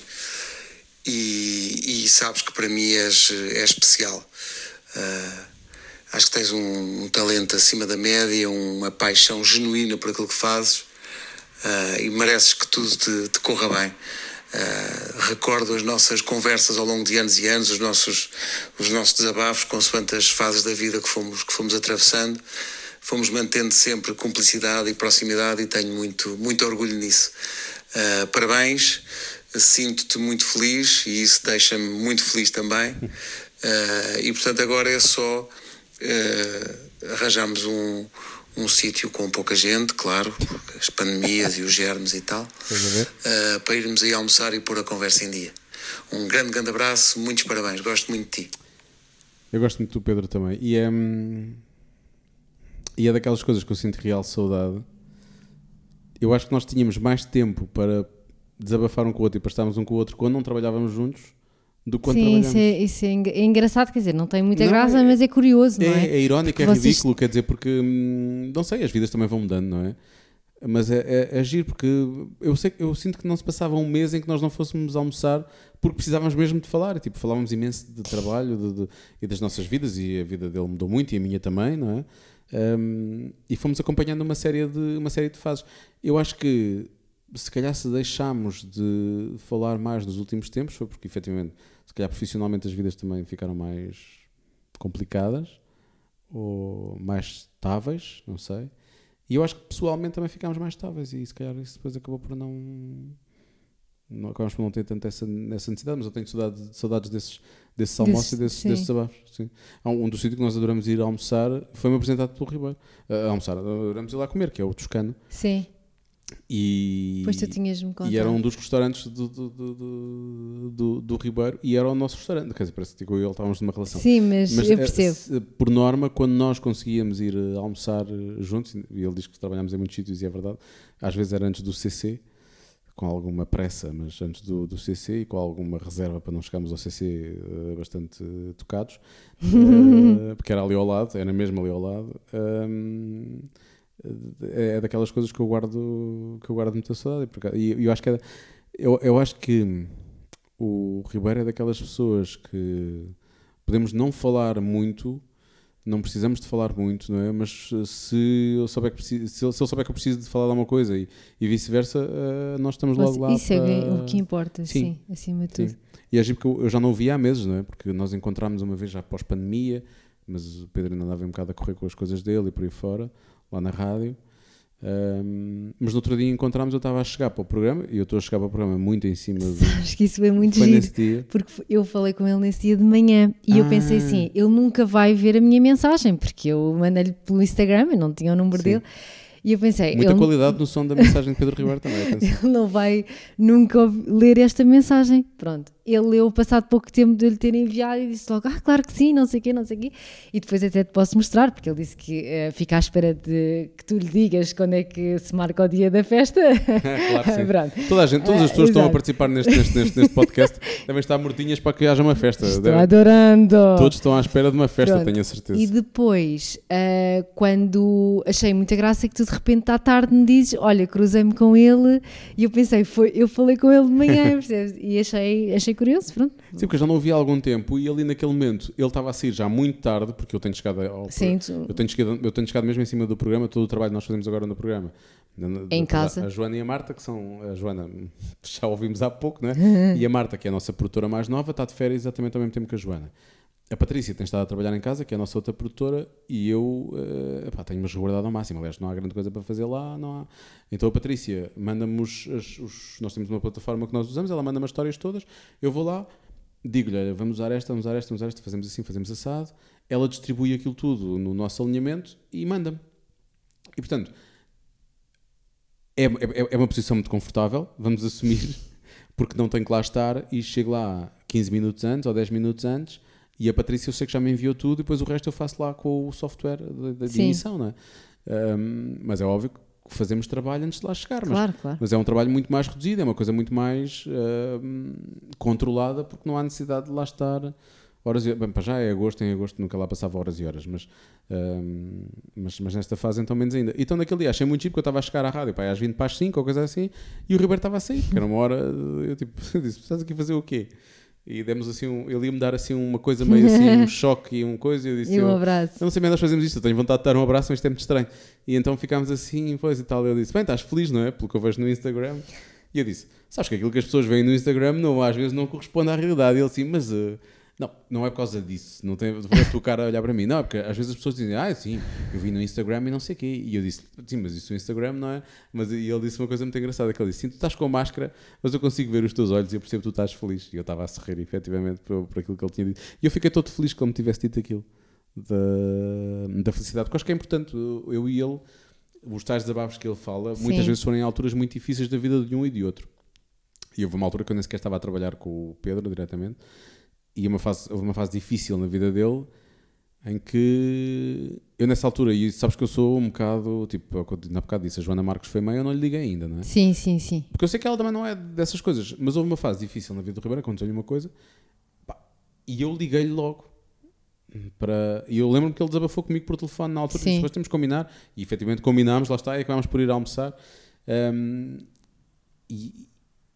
E, e sabes que para mim és, és especial. Eh, acho que tens um, um talento acima da média, uma paixão genuína por aquilo que fazes eh, e mereces que tudo te, te corra bem. Uh, recordo as nossas conversas ao longo de anos e anos, os nossos, os nossos desabafos, consoante as fases da vida que fomos, que fomos atravessando. Fomos mantendo sempre cumplicidade e proximidade e tenho muito, muito orgulho nisso. Uh, parabéns, sinto-te muito feliz e isso deixa-me muito feliz também. Uh, e portanto, agora é só arranjarmos um, um sítio com pouca gente, claro, porque as pandemias e os germes e tal, uh, para irmos aí almoçar e pôr a conversa em dia. Um grande, grande abraço, muitos parabéns, gosto muito de ti. Eu gosto muito do Pedro também. E é, e é daquelas coisas que eu sinto real saudade. Eu acho que nós tínhamos mais tempo para desabafar um com o outro e para estarmos um com o outro quando não trabalhávamos juntos do que quando Sim, isso, é, isso é é engraçado, quer dizer, não tem muita Não, graça, é- mas é curioso, não é? É, é irónico, é vocês- ridículo, quer dizer, porque hum, não sei, as vidas também vão mudando, não é? Mas é, é, é giro porque eu, sei, eu sinto que não se passava um mês em que nós não fôssemos almoçar porque precisávamos mesmo de falar. Tipo, falávamos imenso de trabalho de- de- e das nossas vidas, e a vida dele mudou muito e a minha também, não é? Hum, e fomos acompanhando uma série, de, uma série de fases. Eu acho que se calhar se deixámos de falar mais nos últimos tempos foi porque efetivamente, se calhar profissionalmente as vidas também ficaram mais complicadas ou mais estáveis, não sei. E eu acho que pessoalmente também ficámos mais estáveis e se calhar isso depois acabou por não. não acabamos por não ter tanto essa, essa necessidade, mas eu tenho saudade, saudades desses, desses almoços e desses, desses abafos. Um, um dos sítios que nós adoramos ir almoçar foi-me apresentado pelo Ribeiro. Ah, almoçar, adoramos ir lá comer, que é o Toscano. Sim, E, depois tu tinhas-me contado. e era um dos restaurantes do, do, do, do, do- Ribeiro e era o nosso restaurante. Quer dizer, parece que eu e ele estávamos numa relação. Sim, mas, eu eh, percebo. por norma, quando nós conseguíamos ir eh, almoçar eh, juntos, e ele diz que trabalhámos em muitos sítios e é verdade, às vezes era antes do CC, com alguma pressa, mas antes do, do CC e com alguma reserva para não chegarmos ao CC eh, bastante tocados, eh, porque era ali ao lado, era mesmo ali ao lado. Hum, é daquelas coisas que eu guardo que eu guardo muita saudade e, e eu acho que é, eu, eu acho que o Ribeiro é daquelas pessoas que podemos não falar muito, não precisamos de falar muito, não é? Mas se eu souber que preciso, se ele souber que eu preciso de falar de alguma coisa e, e vice-versa, eh, nós estamos logo lá. Isso é para- o que importa, sim, Sim. acima de Sim. tudo. E é giro porque eu, eu já não o via há meses, não é? Porque nós encontrámos uma vez já pós-pandemia, mas o Pedro ainda andava um bocado a correr com as coisas dele e por aí fora, lá na rádio. Ahm, mas no outro dia encontrámos, eu estava a chegar para o programa, e eu estou a chegar para o programa muito em cima de. Acho que isso foi muito Foi giro. Porque eu falei com ele nesse dia de manhã e eu pensei Ah. assim: ele nunca vai ver a minha mensagem, porque eu mandei-lhe pelo Instagram, eu não tinha o número Sim. dele. E eu pensei: Muita ele, qualidade no som da mensagem de Pedro Ribeiro também, ele não vai nunca ler esta mensagem. Pronto. Ele leu passado pouco tempo de lhe ter enviado e disse logo: Ah, claro que sim, não sei o quê, não sei o quê. E depois até te posso mostrar, porque ele disse que eh, fica à espera de que tu lhe digas quando é que se marca o dia da festa. claro que sim. Toda a gente, todas as pessoas que estão a participar neste, neste, neste, neste podcast devem estar mortinhas para que haja uma festa. Estou Devem- adorando. todos estão à espera de uma festa, Pronto. tenho a certeza. E depois, ah, quando achei muita graça que tu de repente à tarde me dizes, olha, cruzei-me com ele e eu pensei, foi, eu falei com ele de manhã, percebes? E achei, achei curioso, pronto. Sim, porque eu já não o vi há algum tempo e ali naquele momento ele estava a sair já muito tarde, porque eu tenho chegado ao Sim, tu- eu, tenho chegado, eu tenho chegado mesmo em cima do programa, todo o trabalho que nós fazemos agora no programa. Em casa. A Joana e a Marta, que são a Joana, já ouvimos há pouco, né? e a Marta, que é a nossa produtora mais nova, está de férias exatamente ao mesmo tempo que a Joana. A Patrícia tem estado a trabalhar em casa, que é a nossa outra produtora, e eu epá, tenho-me resguardado ao máximo. Aliás, não há grande coisa para fazer lá, não há. Então a Patrícia manda-me os, as- os- Nós temos uma plataforma que nós usamos, ela manda-me as histórias todas, eu vou lá, digo-lhe, vamos usar esta, vamos usar esta, vamos usar esta, fazemos assim, fazemos assado. Ela distribui aquilo tudo no nosso alinhamento e manda-me. E portanto, é, é, é uma posição muito confortável, vamos assumir, porque não tenho que lá estar e chego lá 15 minutos antes ou 10 minutos antes e a Patrícia eu sei que já me enviou tudo e depois o resto eu faço lá com o software Sim. emissão, não é? Ahm, mas é óbvio que fazemos trabalho antes de lá chegar, mas, Claro, claro. mas é um trabalho muito mais reduzido, é uma coisa muito mais ahm, controlada porque não há necessidade de lá estar horas e bem, para já é agosto, em agosto nunca lá passava horas e horas, mas, ahm, mas, mas nesta fase então menos ainda. Então naquele dia achei muito chique porque eu estava a chegar à rádio pá, às 20 para as 5 ou coisa assim e o Ribeiro estava a sair, porque era uma hora, eu tipo, disse, estás aqui a fazer o quê? E demos assim, um, ele ia-me dar assim uma coisa meio assim, um choque e uma coisa e eu disse, E um eu, abraço. eu não sei bem, nós fazemos isto, eu tenho vontade de dar um abraço, mas isto é muito estranho. E então ficámos assim, pois e tal. Ele disse: Bem, estás feliz, não é? Pelo que eu vejo no Instagram. E eu disse: Sabes que aquilo que as pessoas veem no Instagram não, às vezes não corresponde à realidade. E ele assim: Mas eh, não, não é por causa disso. Não tem foi a tua cara a olhar para mim. Não, é porque às vezes as pessoas dizem: Ah, sim, eu vi no Instagram e não sei o quê. E eu disse: Sim, mas isso no Instagram não é. Mas e ele disse uma coisa muito engraçada: que ele disse: Sim, tu estás com máscara, mas eu consigo ver os teus olhos e eu percebo que tu estás feliz. E eu estava a sorrir, efetivamente, por, por aquilo que ele tinha dito. E eu fiquei todo feliz que ele me tivesse dito aquilo da, da felicidade, porque acho que é importante, eu e ele, os tais desabafos que ele fala, Sim. muitas vezes foram em alturas muito difíceis da vida de um e de outro. E houve uma altura que eu nem sequer estava a trabalhar com o Pedro diretamente, e uma fase, houve uma fase difícil na vida dele em que eu nessa altura, e sabes que eu sou um bocado, tipo, é na bocado disse, a Joana Marcos foi mãe, eu não lhe liguei ainda, não é? Sim, sim, sim. Porque eu sei que ela também não é dessas coisas, mas houve uma fase difícil na vida do Ribeiro, aconteceu-lhe uma coisa, pá, e eu liguei-lhe logo. Para... E eu lembro-me que ele desabafou comigo por telefone na altura, depois temos que combinar, e efetivamente combinámos, lá está, e acabámos por ir almoçar. Ahm, e,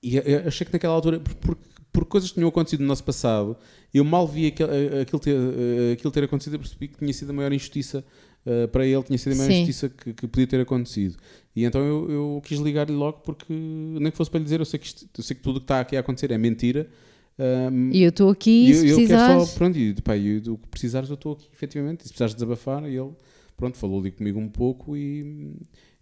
e eu achei que naquela altura, por, por, coisas que tinham acontecido no nosso passado, eu mal vi aquele, aquilo, ter, eh, aquilo ter acontecido, eu percebi que tinha sido a maior injustiça eh, para ele, tinha sido a maior Sim. injustiça que, que podia ter acontecido. E então eu, eu quis ligar-lhe logo porque, nem que fosse para lhe dizer, eu sei que, isto- eu sei que tudo o que está aqui a acontecer é mentira. ahm, E eu estou aqui, e se eu, eu precisares. só, pronto, e, pá, e do que precisares eu estou aqui, efetivamente. E se precisares desabafar, e ele, pronto, falou ali comigo um pouco e,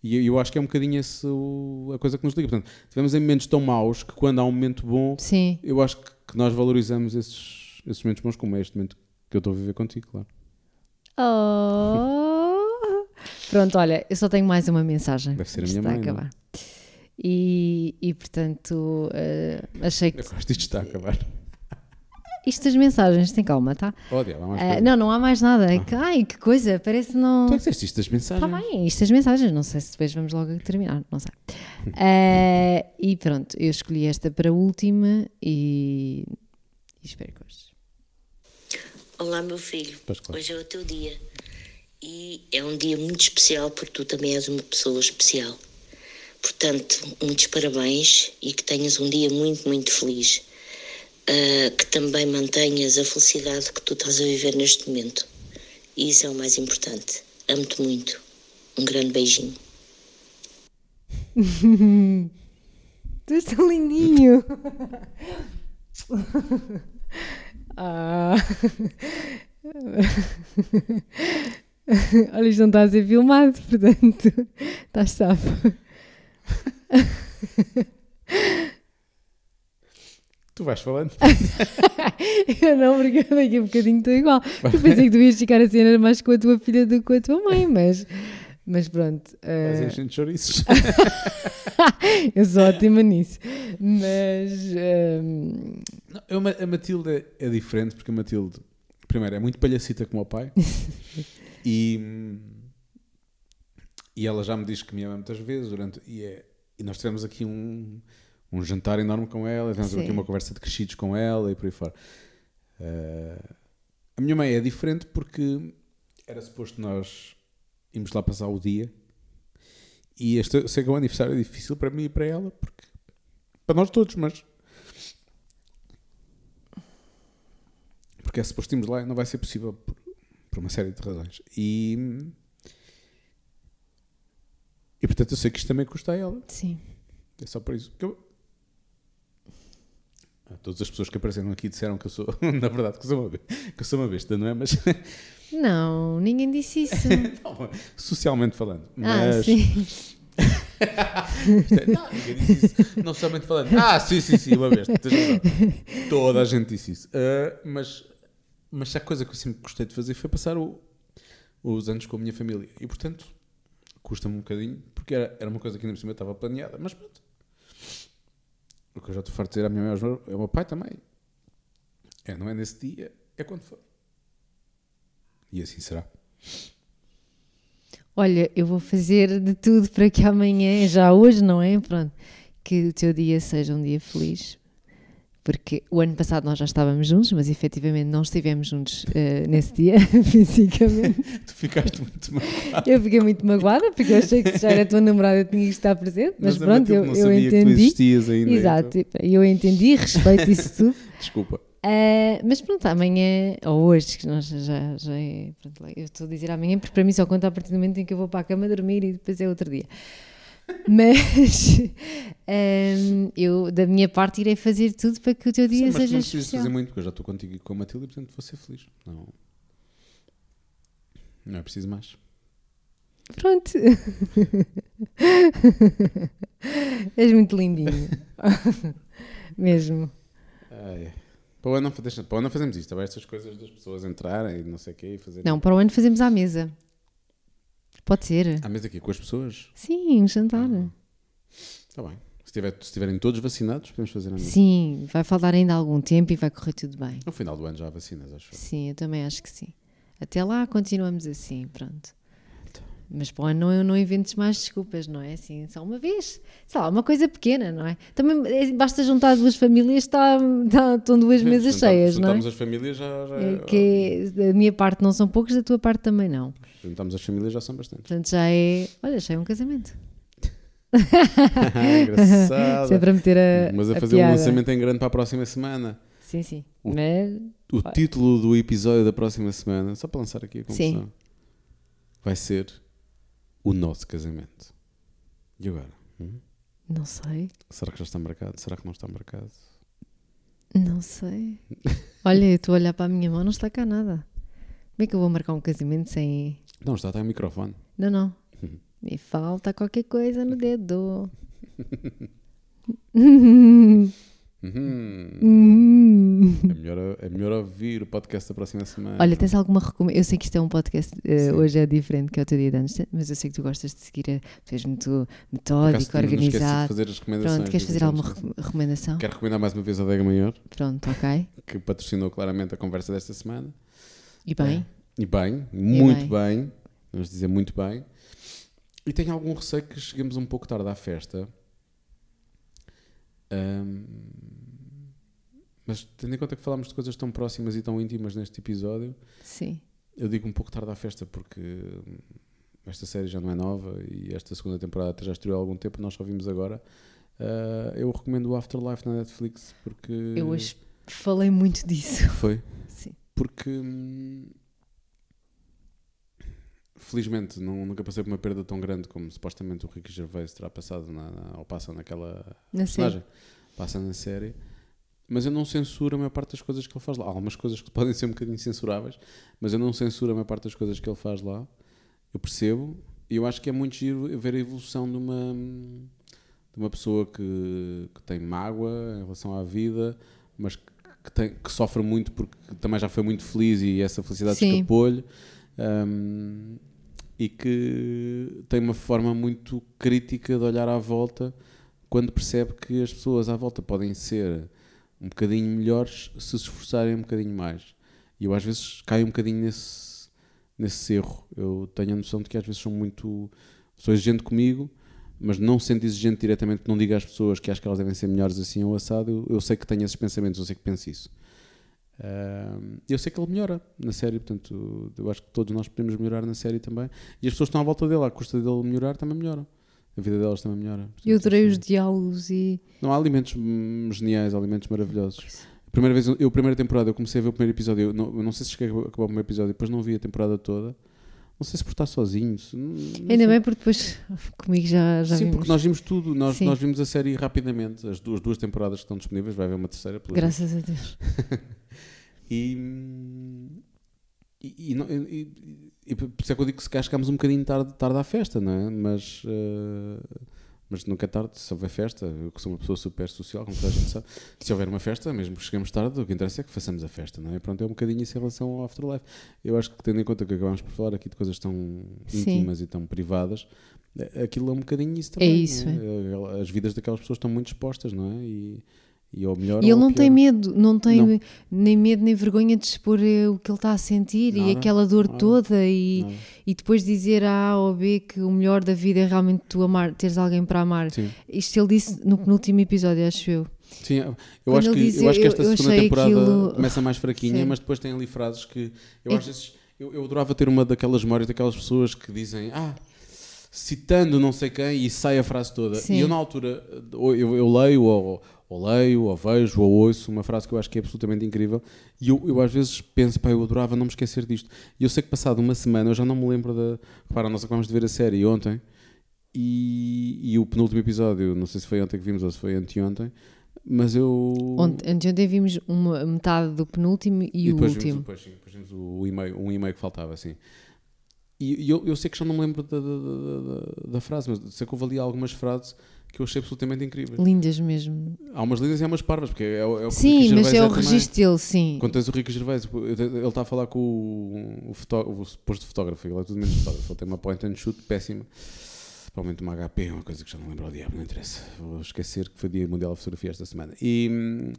e eu- acho que é um bocadinho esse o- a coisa que nos liga. Portanto, tivemos em momentos tão maus que quando há um momento bom, Sim. eu acho que, nós valorizamos esses, esses momentos bons, como é este momento que eu estou a viver contigo, claro. Oh. Pronto, olha, eu só tenho mais uma mensagem. Deve ser a minha está mãe, a é? acabar. E, e portanto, eh, achei que Eu gosto disto está a acabar. Isto das mensagens, tem calma, tá? Oh, há mais Eh, coisa. não, não há mais nada. É que, ai, que coisa, parece não. Tu é que disseste isto das mensagens? Está bem, isto das mensagens, não sei se depois vamos logo terminar, não sei. Eh, e pronto, eu escolhi esta para a última e, e espero que hoje. Olá, meu filho. Pois claro. Hoje é o teu dia. E é um dia muito especial porque tu também és uma pessoa especial. Portanto, muitos parabéns e que tenhas um dia muito, muito feliz. Ah, que também mantenhas a felicidade que tu estás a viver neste momento. E isso é o mais importante. Amo-te muito. Um grande beijinho. Tu és tão lindinho. ah. Olha, isto não está a ser filmado, portanto, estás safo. Tu vais falando. Eu não, porque eu daqui a bocadinho estou igual. Eu pensei que tu ias ficar a cena mais com a tua filha do que com a tua mãe, mas, mas pronto. Vais eh, enchendo de chouriços. eu sou ótima nisso. Mas. ehm, Não, a Matilde é, é diferente porque a Matilde, primeiro, é muito palhacita como o pai e, e ela já me diz que me ama muitas vezes durante, e, é- e nós tivemos aqui um, um jantar enorme com ela, tivemos Sim. aqui uma conversa de crescidos com ela e por aí fora. Eh, a minha mãe é diferente porque era suposto nós irmos lá passar o dia e este, eu sei que é um aniversário difícil para mim e para ela, porque para nós todos, mas porque é suposto irmos lá e não vai ser possível por, por uma série de razões. E, e portanto eu sei que isto também custa a ela. sim. É só por isso. Que eu... Ah, Todas as pessoas que apareceram aqui disseram que eu sou, na verdade, que eu sou uma, que eu sou uma besta, não é? Mas, Não, ninguém disse isso. não, socialmente falando. ah, Mas, sim. Isto é- não, ninguém disse isso. Não somente falando. Ah, sim, sim, sim, uma razão. Toda a gente disse isso. Ah, mas, mas a coisa que eu sempre gostei de fazer foi passar o- os anos com a minha família. E portanto, custa-me um bocadinho, porque era, era uma coisa que ainda por cima estava planeada. Mas pronto. O que eu já estou farto de dizer à minha mãe meus- ao meu pai também. É, não é nesse dia, é quando for. E assim será. Olha, eu vou fazer de tudo para que amanhã, já hoje, não é? Pronto, que o teu dia seja um dia feliz. Porque o ano passado nós já estávamos juntos, mas efetivamente não estivemos juntos eh, nesse dia, fisicamente. Tu ficaste muito mal. Eu fiquei muito magoada, porque eu achei que se já era tua namorada tinha que estar presente, mas, a pronto, eu, eu tu entendi. ainda. Exato, então- eu entendi, respeito isso tudo. Desculpa. Ah, mas pronto, amanhã, ou hoje, que nós já, já é. Pronto, eu estou a dizer amanhã, porque para mim só conta a partir do momento em que eu vou para a cama dormir e depois é outro dia. Mas ahm, eu, da minha parte, irei fazer tudo para que o teu dia Sim, mas seja não preciso especial. fazer muito, porque eu já estou contigo e com a Matilde e portanto vou ser feliz. Não, não é preciso mais. Pronto. És muito lindinho. Mesmo. Ai, para, o ano não, deixa, para o ano fazemos isto, tá estas coisas das pessoas entrarem e não sei o quê e fazer. Não, para o ano fazemos à mesa. Pode ser. À mesa aqui com as pessoas? Sim, um jantar. Está bem. Se, tiver, se estiverem todos vacinados, podemos fazer à mesa. Sim, vai faltar ainda algum tempo e vai correr tudo bem. No final do ano já há vacinas, acho. Sim, eu também acho que sim. Até lá continuamos assim, pronto. Mas para o ano não, não inventes mais desculpas, não é? Assim, só uma vez. Sei lá, uma coisa pequena, não é? Também é, basta juntar duas famílias, está, está, estão duas mesas Juntamos- cheias, não é? Juntamos as famílias já. já É Que da minha parte não são poucos, da tua parte também não. Juntamos as famílias já são bastante. Portanto, já é. Olha, já é um casamento. Engraçado. Sempre a meter a. Mas a a fazer um piada. lançamento em grande para a próxima semana. Sim, sim. O- Mas. O título do episódio da próxima semana, só para lançar aqui a Sim. vai ser O Nosso Casamento. E agora? Hum? Não sei. Será que já está marcado? Será que não está marcado? Não sei. Olha, eu estou a olhar para a minha mão, não está cá nada. Como é que eu vou marcar um casamento sem. Não, está, está em microfone. Não, não. Me falta qualquer coisa no dedo. Uhum. Hum. É, melhor, é melhor ouvir o podcast da próxima semana. Olha, tens alguma recomendação? Eu sei que isto é um podcast, Sim. hoje é diferente que é o teu dia de antes, mas eu sei que tu gostas de seguir, a- tu és muito Por acaso, metódico, de organizado. fazer as recomendações. Pronto, queres fazer alguma re- recomendação? Quero recomendar mais uma vez a Dega Maior, Pronto, ok. que patrocinou claramente a conversa desta semana. E bem? E bem, muito bem. bem. Vamos dizer muito bem. E tenho algum receio que cheguemos um pouco tarde à festa. Ahm, mas tendo em conta que falámos de coisas tão próximas e tão íntimas neste episódio, Sim. eu digo um pouco tarde à festa porque hum, esta série já não é nova e esta segunda temporada já estreou há algum tempo, nós só vimos agora. Ah, eu recomendo o Afterlife na Netflix porque Eu hoje Falei muito disso. Foi? Sim. Porque. hum, Felizmente não, nunca passei por uma perda tão grande como supostamente o Ricky Gervais terá passado na, na- ou passa naquela Na personagem. Passa na série. Mas eu não censuro a maior parte das coisas que ele faz lá. Há algumas coisas que podem ser um bocadinho censuráveis, mas eu não censuro a maior parte das coisas que ele faz lá. Eu percebo. E eu acho que é muito giro ver a evolução de uma, de uma pessoa que, que tem mágoa em relação à vida, mas que, que tem- que sofre muito porque também já foi muito feliz e essa felicidade escapou-lhe. Um, e que tem uma forma muito crítica de olhar à volta quando percebe que as pessoas à volta podem ser um bocadinho melhores se esforçarem um bocadinho mais. E eu às vezes caio um bocadinho nesse, nesse erro. Eu tenho a noção de que às vezes sou muito. sou exigente comigo, mas não sendo exigente diretamente, não digo às pessoas que acho que elas devem ser melhores assim ou assado. Eu, eu sei que tenho esses pensamentos, eu sei que penso isso. Eu sei que ele melhora na série, portanto, eu acho que todos nós podemos melhorar na série também. E as pessoas que estão à volta dele, à custa dele melhorar, também melhoram. A vida delas também melhora. Portanto, Eu adorei assim, os diálogos e. Não há alimentos geniais, alimentos maravilhosos. A primeira vez, eu, a primeira temporada, eu comecei a ver o primeiro episódio. Eu não, eu não sei se cheguei a acabar o primeiro episódio, depois não vi a temporada toda. Não sei se por estar sozinho. Ainda sei. bem porque depois comigo já, já Sim, vimos. porque nós vimos tudo. Nós, Sim. nós vimos a série rapidamente. As duas, duas temporadas que estão disponíveis. Vai haver uma terceira. Graças a Deus. E, e, e, e- por isso é que eu digo que se calhar chegámos um bocadinho tarde, tarde à festa, não é? Mas, eh, mas nunca é tarde, se houver festa, eu que sou uma pessoa super social, como toda a gente sabe, se houver uma festa, mesmo que cheguemos tarde, o que interessa é que façamos a festa, não é? Pronto, é um bocadinho isso em relação ao Afterlife. Eu acho que tendo em conta que acabamos por falar aqui de coisas tão Sim. íntimas e tão privadas, eh, aquilo é um bocadinho isso também. isso, não é? As vidas daquelas pessoas estão muito expostas, não é? E, e ao melhor E ou ele não tem pior. medo, não tem Não. nem medo nem vergonha de expor eh, o que ele está a sentir e Nada, aquela dor nada, toda e, Nada. e depois dizer a A ou B que o melhor da vida é realmente tu amar, teres alguém para amar. Sim. Isto ele disse no penúltimo episódio, acho eu. Sim, eu Quando acho, que, eu acho que eu- esta eu segunda achei temporada aquilo- começa mais fraquinha, Sim. mas depois tem ali frases que eu É- às vezes eu, eu adorava ter uma daquelas memórias daquelas pessoas que dizem ah, citando não sei quem e sai a frase toda. Sim. E eu na altura ou eu, eu leio ou, ou leio, ou vejo, ou ouço uma frase que eu acho que é absolutamente incrível e eu, eu às vezes penso, pá, eu adorava não me esquecer disto. E eu sei que passado uma semana, eu já não me lembro da. Repara, nós acabamos de ver a série ontem e, e o penúltimo episódio, não sei se foi ontem que vimos ou se foi anteontem, mas eu. Ontem, anteontem vimos uma metade do penúltimo e, o depois último. Vimos, depois, sim, depois vimos o, o e-mail, um e-mail que faltava, assim. E, e eu, eu sei que já não me lembro da, da, da- da- da frase, mas sei que houve ali algumas frases que eu achei absolutamente incríveis. Lindas mesmo. Há umas lindas e há umas parvas, porque é, o- é o que o Sim, mas é o também. registro dele, sim. Quando tens o Rico Gervais, ele está a falar com o, o, o suposto fotógrafo, ele é tudo menos fotógrafo, ele tem uma point and shoot péssima, provavelmente uma HP, uma coisa que já não lembro ao diabo, não interessa, vou esquecer que foi Dia Mundial da Fotografia esta semana. E, hum,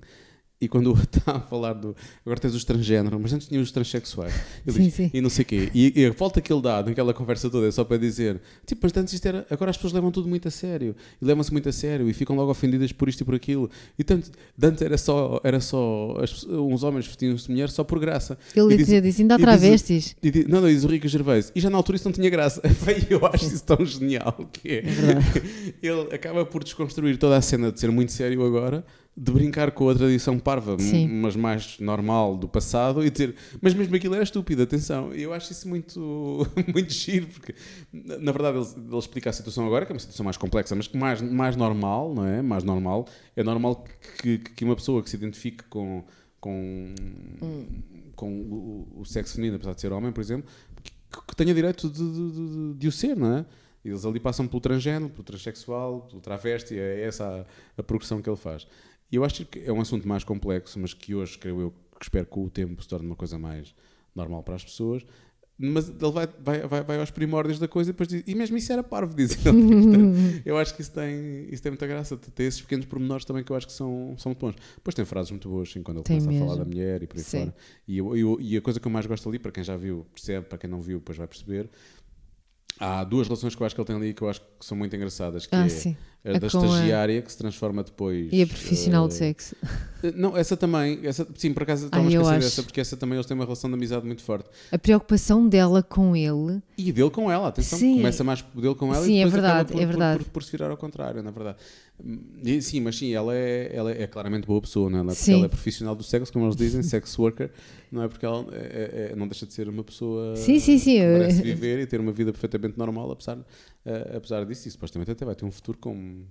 e quando está a falar do. Agora tens os transgênero, mas antes tinha os transexuais. Sim, diz, sim. E não sei o quê. E, e a volta que ele dá naquela conversa toda é só para dizer: tipo, mas antes isto era. Agora as pessoas levam tudo muito a sério. E levam-se muito a sério e ficam logo ofendidas por isto e por aquilo. E tanto, de antes era só. Era só as- uns homens vestiam-se de mulher só por graça. Ele E disse, ainda há diz travestis. e diz- não, não, diz o Rico Gervais. E já na altura isso não tinha graça. Eu acho isso tão genial que é. Ele acaba por desconstruir toda a cena de ser muito sério agora, de brincar com a tradição parva, mas mais normal do passado, e dizer, mas mesmo aquilo era estúpido, atenção. Eu acho isso muito, muito giro, porque na verdade ele, ele explica a situação agora, que é uma situação mais complexa, mas que mais, mais normal, não é? Mais normal. É normal que, que, que uma pessoa que se identifique com. com com o, o sexo feminino, apesar de ser homem, por exemplo, que, que tenha direito de, de- de- de o ser, não é? Eles ali passam pelo transgênero, pelo transexual, pelo travesti, é essa a, a progressão que ele faz. E eu acho que é um assunto mais complexo, mas que hoje, creio eu, que espero que com o tempo se torne uma coisa mais normal para as pessoas. Mas ele vai, vai, vai, vai aos primórdios da coisa e depois diz, e mesmo isso era parvo, diz ele. Portanto, eu acho que isso tem, isso tem muita graça. Tem esses pequenos pormenores também que eu acho que são, são muito bons. Depois tem frases muito boas, assim, quando ele Tem começa a falar mesmo. da mulher e por aí Sim. fora. E, eu- eu- e a coisa que eu mais gosto ali, para quem já viu, percebe, para quem não viu, depois vai perceber. Há duas relações que eu acho que ele tem ali que eu acho que são muito engraçadas. Que Ah, é sim. A A da com a- estagiária que se transforma depois. E a profissional eh, de sexo. Não, essa também. Essa, sim, por acaso estava a esquecer dessa, porque essa também eles têm uma relação de amizade muito forte. A preocupação dela com ele. E dele com ela, atenção. Sim. Começa mais dele com ela Sim, e é depois acaba verdade, por, é por- verdade. Por, por se virar ao contrário, na verdade. E, sim, mas sim, ela é, ela é claramente boa pessoa, não é? Ela- Sim. ela é profissional do sexo, como eles dizem, sex worker, não é? Porque ela é- é- é- não deixa de ser uma pessoa Sim, sim, sim, que merece viver e ter uma vida perfeitamente normal, apesar, eh, apesar disso, e supostamente até vai ter um futuro com,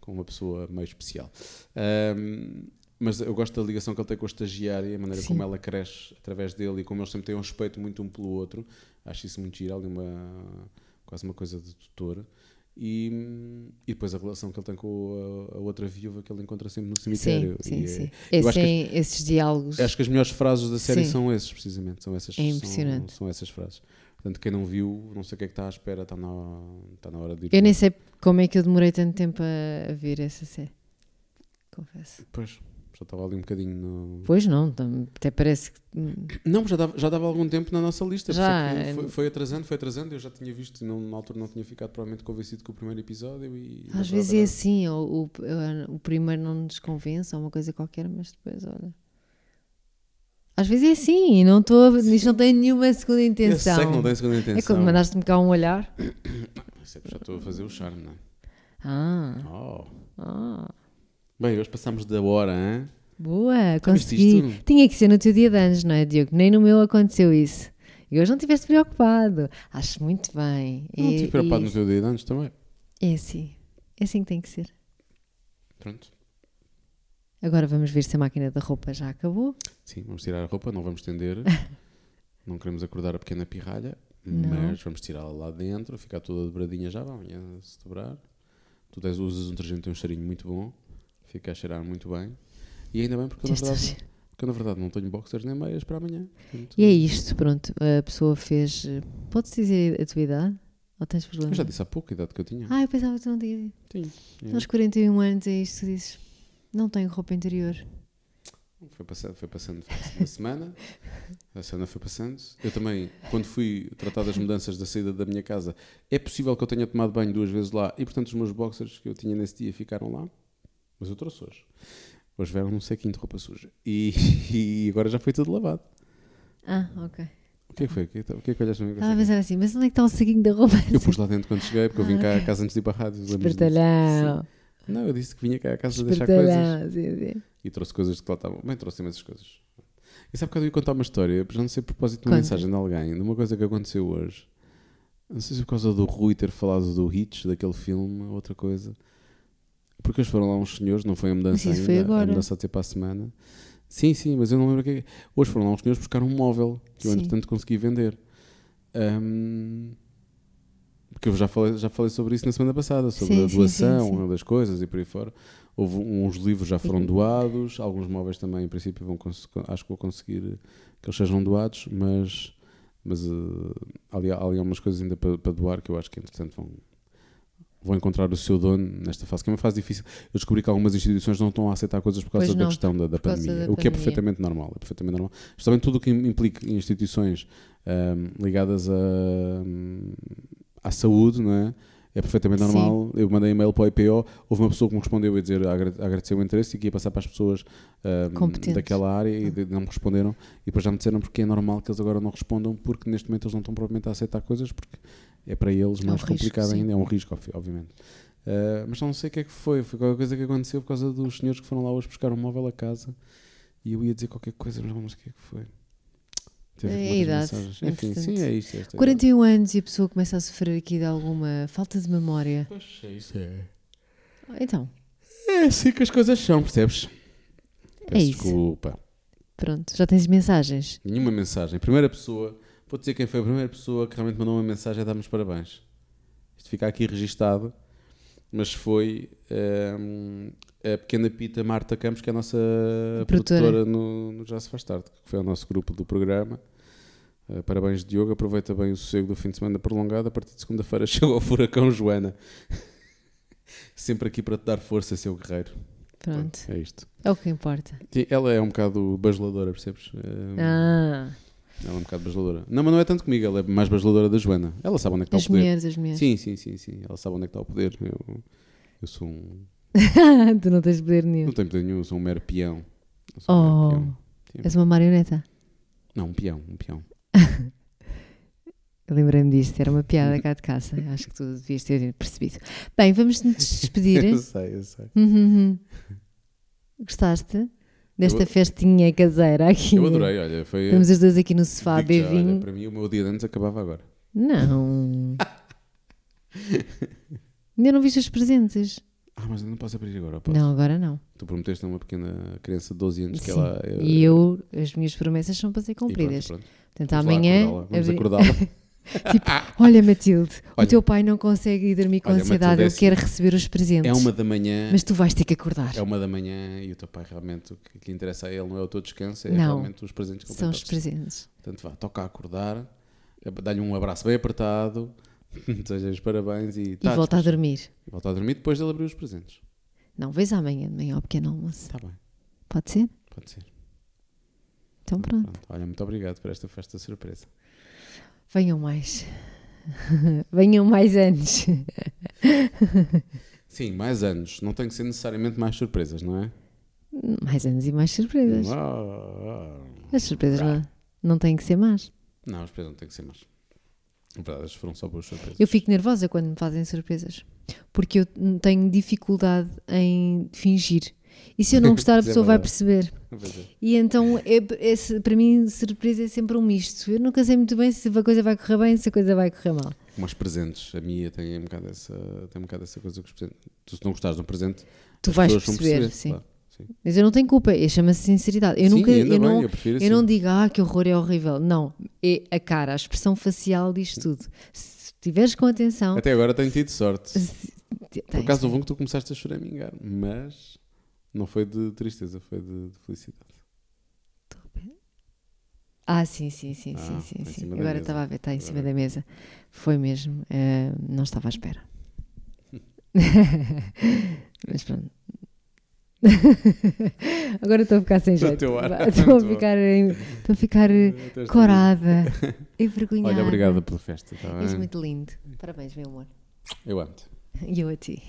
com uma pessoa meio especial. Ahm, mas eu gosto da ligação que ele tem com a estagiária, a maneira Sim. como ela cresce através dele e como eles sempre têm um respeito muito um pelo outro. Acho isso muito giro, ali uma, quase uma coisa de tutor. E, e depois a relação que ele tem com a, a outra viúva que ele encontra sempre no cemitério. sim, é- sim. eu acho que Esse- esses diálogos. Acho que as melhores frases da série Sim. são esses, precisamente. São essas, É impressionante. São, são essas frases. Portanto, quem não viu, não sei o que é que está à espera, está na, está na hora de ir. Eu nem sei como é que eu demorei tanto tempo a, a ver essa série. Confesso. Pois, já estava ali um bocadinho no. Pois não, até parece que. hum, Não, já dava, já dava algum tempo na nossa lista. isso Já, é é- foi, foi atrasando, foi atrasando. Eu já tinha visto e não, na altura não tinha ficado provavelmente convencido com o primeiro episódio. E Às vezes é assim, o, o, o primeiro não nos convence, ou uma coisa qualquer, mas depois, olha. Às vezes é assim, e não estou. Isto não tem nenhuma segunda Eu intenção. sei que não tem segunda intenção. É quando mandaste-me cá um olhar. Isso é já estou a fazer o charme, não é? Ah, Oh. ah. Bem, hoje passámos da hora, hein? Boa, consegui. isto? Tinha que ser no teu dia de anos, não é, Diogo? Nem no meu aconteceu isso. E hoje não estiveste preocupado. Acho muito bem. Não estive preocupado e- no teu dia de anos também. É assim. É assim que tem que ser. Pronto. Agora vamos ver se a máquina da roupa já acabou. Sim, vamos tirar a roupa, não vamos estender. não queremos acordar a pequena pirralha, Não. mas vamos tirá-la lá dentro, ficar toda dobradinha já, amanhã se dobrar. Tu tens, usas um detergente tem um cheirinho muito bom, fica a cheirar muito bem. E ainda bem porque na verdade, de- porque na verdade não tenho boxers nem meias para amanhã. Portanto, E é isto, pronto. A pessoa fez. Podes dizer a tua idade? Ou tens problema? Eu já disse há pouco a idade que eu tinha. Ah, eu pensava que tu não. Tinha. É. Aos 41 anos é isto que tu dizes. Não tenho roupa interior. Foi passando, foi passando uma semana, a semana foi passando. Eu também, quando fui tratar das mudanças da saída da minha casa, é possível que eu tenha tomado banho duas vezes lá e, portanto, os meus boxers que eu tinha nesse dia ficaram lá. Mas eu trouxe hoje. Hoje vieram num sequinho de roupa suja. E, e agora já foi tudo lavado. Ah, ok. O que é que foi? O que é que, que, é olhaste para mim Estava a pensar assim, mas onde é que está o saquinho da roupa? Eu pus lá dentro quando cheguei, porque eu vim cá à casa antes de ir para a rádio. Espertalhão. Não, eu disse que vinha cá à casa deixar coisas. Sim, sim. E trouxe coisas que lá estavam. Bem, trouxe imensas coisas. E sabe que eu ia contar uma história, já não sei a propósito de uma Conta. mensagem de alguém, de uma coisa que aconteceu hoje. Não sei se por causa do Rui ter falado do Hitch, daquele filme, ou outra coisa. Porque eles foram lá uns senhores, não foi a mudança Mas isso ainda, foi a agora. mudança a ser para a semana. Sim, sim, mas eu não lembro o que é. Hoje foram lá uns senhores buscar um móvel que eu, Sim. entretanto, consegui vender. Ahm, porque eu já falei, já falei sobre isso na semana passada, sobre Sim, a doação sim, sim. das coisas e por aí fora. Houve uns livros já foram doados, alguns móveis também, em princípio, vão acho que vou conseguir que eles sejam doados, mas, mas há, ali, há ali algumas coisas ainda para, para doar que eu acho que, entretanto, vão, vão encontrar o seu dono nesta fase, que é uma fase difícil. Eu descobri que algumas instituições não estão a aceitar coisas por causa da questão da, da pandemia, da o que é pandemia. perfeitamente normal. É perfeitamente normal. Justamente tudo o que implica instituições ahm, ligadas a, hum, à saúde, não é? É perfeitamente Sim. normal. Eu mandei e-mail para o IPO, houve uma pessoa que me respondeu a dizer a agra- a agradecer o interesse e que ia passar para as pessoas Competentes. daquela área e Ah. de- não me responderam. E depois já me disseram porque é normal que eles agora não respondam, porque neste momento eles não estão provavelmente a aceitar coisas, porque é para eles um mais risco, complicado sim. ainda. É um risco, obvi- obviamente. Uh, mas não sei o que é que foi. Foi qualquer coisa que aconteceu por causa dos senhores que foram lá hoje buscar um móvel a casa e eu ia dizer qualquer coisa, mas não sei o que é que foi. Teve É a idade, mensagens. Enfim, sim, é isto. é esta 41 anos e a pessoa começa a sofrer aqui de alguma falta de memória. idade. Pois é, isso é. Então, É assim que as coisas são, percebes? É Peço isso. desculpa. pronto, já tens mensagens. Nenhuma mensagem. Primeira pessoa, vou dizer quem foi a primeira pessoa que realmente mandou uma mensagem a dar-me os parabéns. Isto fica aqui registado, mas foi ehm, a pequena Pita Marta Campos, que é a nossa Produtora. produtora no, no Já Se Faz Tarde, que foi o nosso grupo do programa. Eh, parabéns, Diogo. Aproveita bem o sossego do fim de semana prolongado. A partir de segunda-feira chegou o furacão Joana. Sempre aqui para te dar força, seu guerreiro. Pronto, É isto. é o que importa. Ela é um bocado bajuladora, percebes? Ehm, Ah, ela é um bocado bajuladora. Não, mas não é tanto comigo, ela é mais bajuladora da Joana. Ela sabe onde é que está as o poder. mulheres, as mulheres. Sim, sim, sim, sim. Ela sabe onde é que está o poder. Eu, Eu sou um. tu não tens poder nenhum. Não tenho poder nenhum, eu sou um mero peão. Eu sou um Oh, mero peão. Sim. és uma marioneta. Não, um peão, um peão. Eu lembrei-me disto, era uma piada cá de casa. Acho que tu devias ter percebido. Bem, vamos nos despedir. eu sei, eu sei. Uhum. Gostaste desta Eu- festinha caseira aqui? Eu adorei, olha, foi. Estamos os dois aqui no sofá a beber vinho. para mim o meu dia de antes acabava agora. Não. Ainda não viste os presentes? Ah, mas não posso abrir agora, posso? Não, agora não. Tu prometeste a uma pequena criança de 12 anos que Sim. ela. E eu, as minhas promessas são para ser e pronto, cumpridas. pronto. Portanto, Vamos lá amanhã. acordá-la, Vamos abri- acordá-la. Olha, Matilde, o Olha. teu pai não consegue ir dormir com Olha, ansiedade, Matilde, é ele quer receber os presentes. É uma da manhã. Mas tu vais ter que acordar. É uma da manhã e o teu pai realmente o que, que lhe interessa a ele não é o teu descanso, é Não. realmente os presentes que ele São os presentes. Portanto, vá, toca a acordar, eh, dá-lhe um abraço bem apertado, deseja os parabéns e, E tá, volta a dormir. E volta a dormir depois dele abrir os presentes. Não, vês amanhã de manhã ao pequeno almoço. Está bem, Pode ser? pode ser. Então pronto. Pronto. Olha, muito obrigado por esta festa surpresa. Venham mais. Venham mais anos. Sim, mais anos. Não tem que ser necessariamente mais surpresas, não é? Mais anos e mais surpresas. Ah, ah. As surpresas não, não têm que ser más. Não, as surpresas não têm que ser mais. Na verdade, as foram só boas surpresas. Eu fico nervosa quando me fazem surpresas. Porque eu tenho dificuldade em fingir. E se eu não gostar, a é pessoa vai perceber. É. E então, é, esse- para mim, surpresa é sempre um misto. Eu nunca sei muito bem se a coisa vai correr bem, se a coisa vai correr mal. Como os presentes. A minha tem um bocado essa, tem um bocado essa coisa que os presentes. Tu, se não gostares de um presente, Tu vais vão perceber, sim. claro. Mas eu não tenho culpa, é- chama-se sinceridade. Eu Sim, nunca, eu bem, não, eu eu não assim. digo, ah, que horror, é horrível. Não, é a cara, a expressão facial diz tudo. Se tiveres com atenção. Até agora tenho tido sorte. se- Por acaso houve um que tu começaste a choramingar, mas não foi de tristeza, foi de, de felicidade. Ah, sim, sim, sim, Ah, sim, sim, sim. Agora mesa. estava a ver, está em cima da mesa. Foi mesmo, eh, não estava à espera. Mas pronto. Agora estou a ficar sem jeito. Estou a ficar, estou a ficar eh, corada, envergonhada. Olha, obrigado pela festa. Tá És muito lindo. Parabéns, meu amor. Eu amo-te. E eu a ti.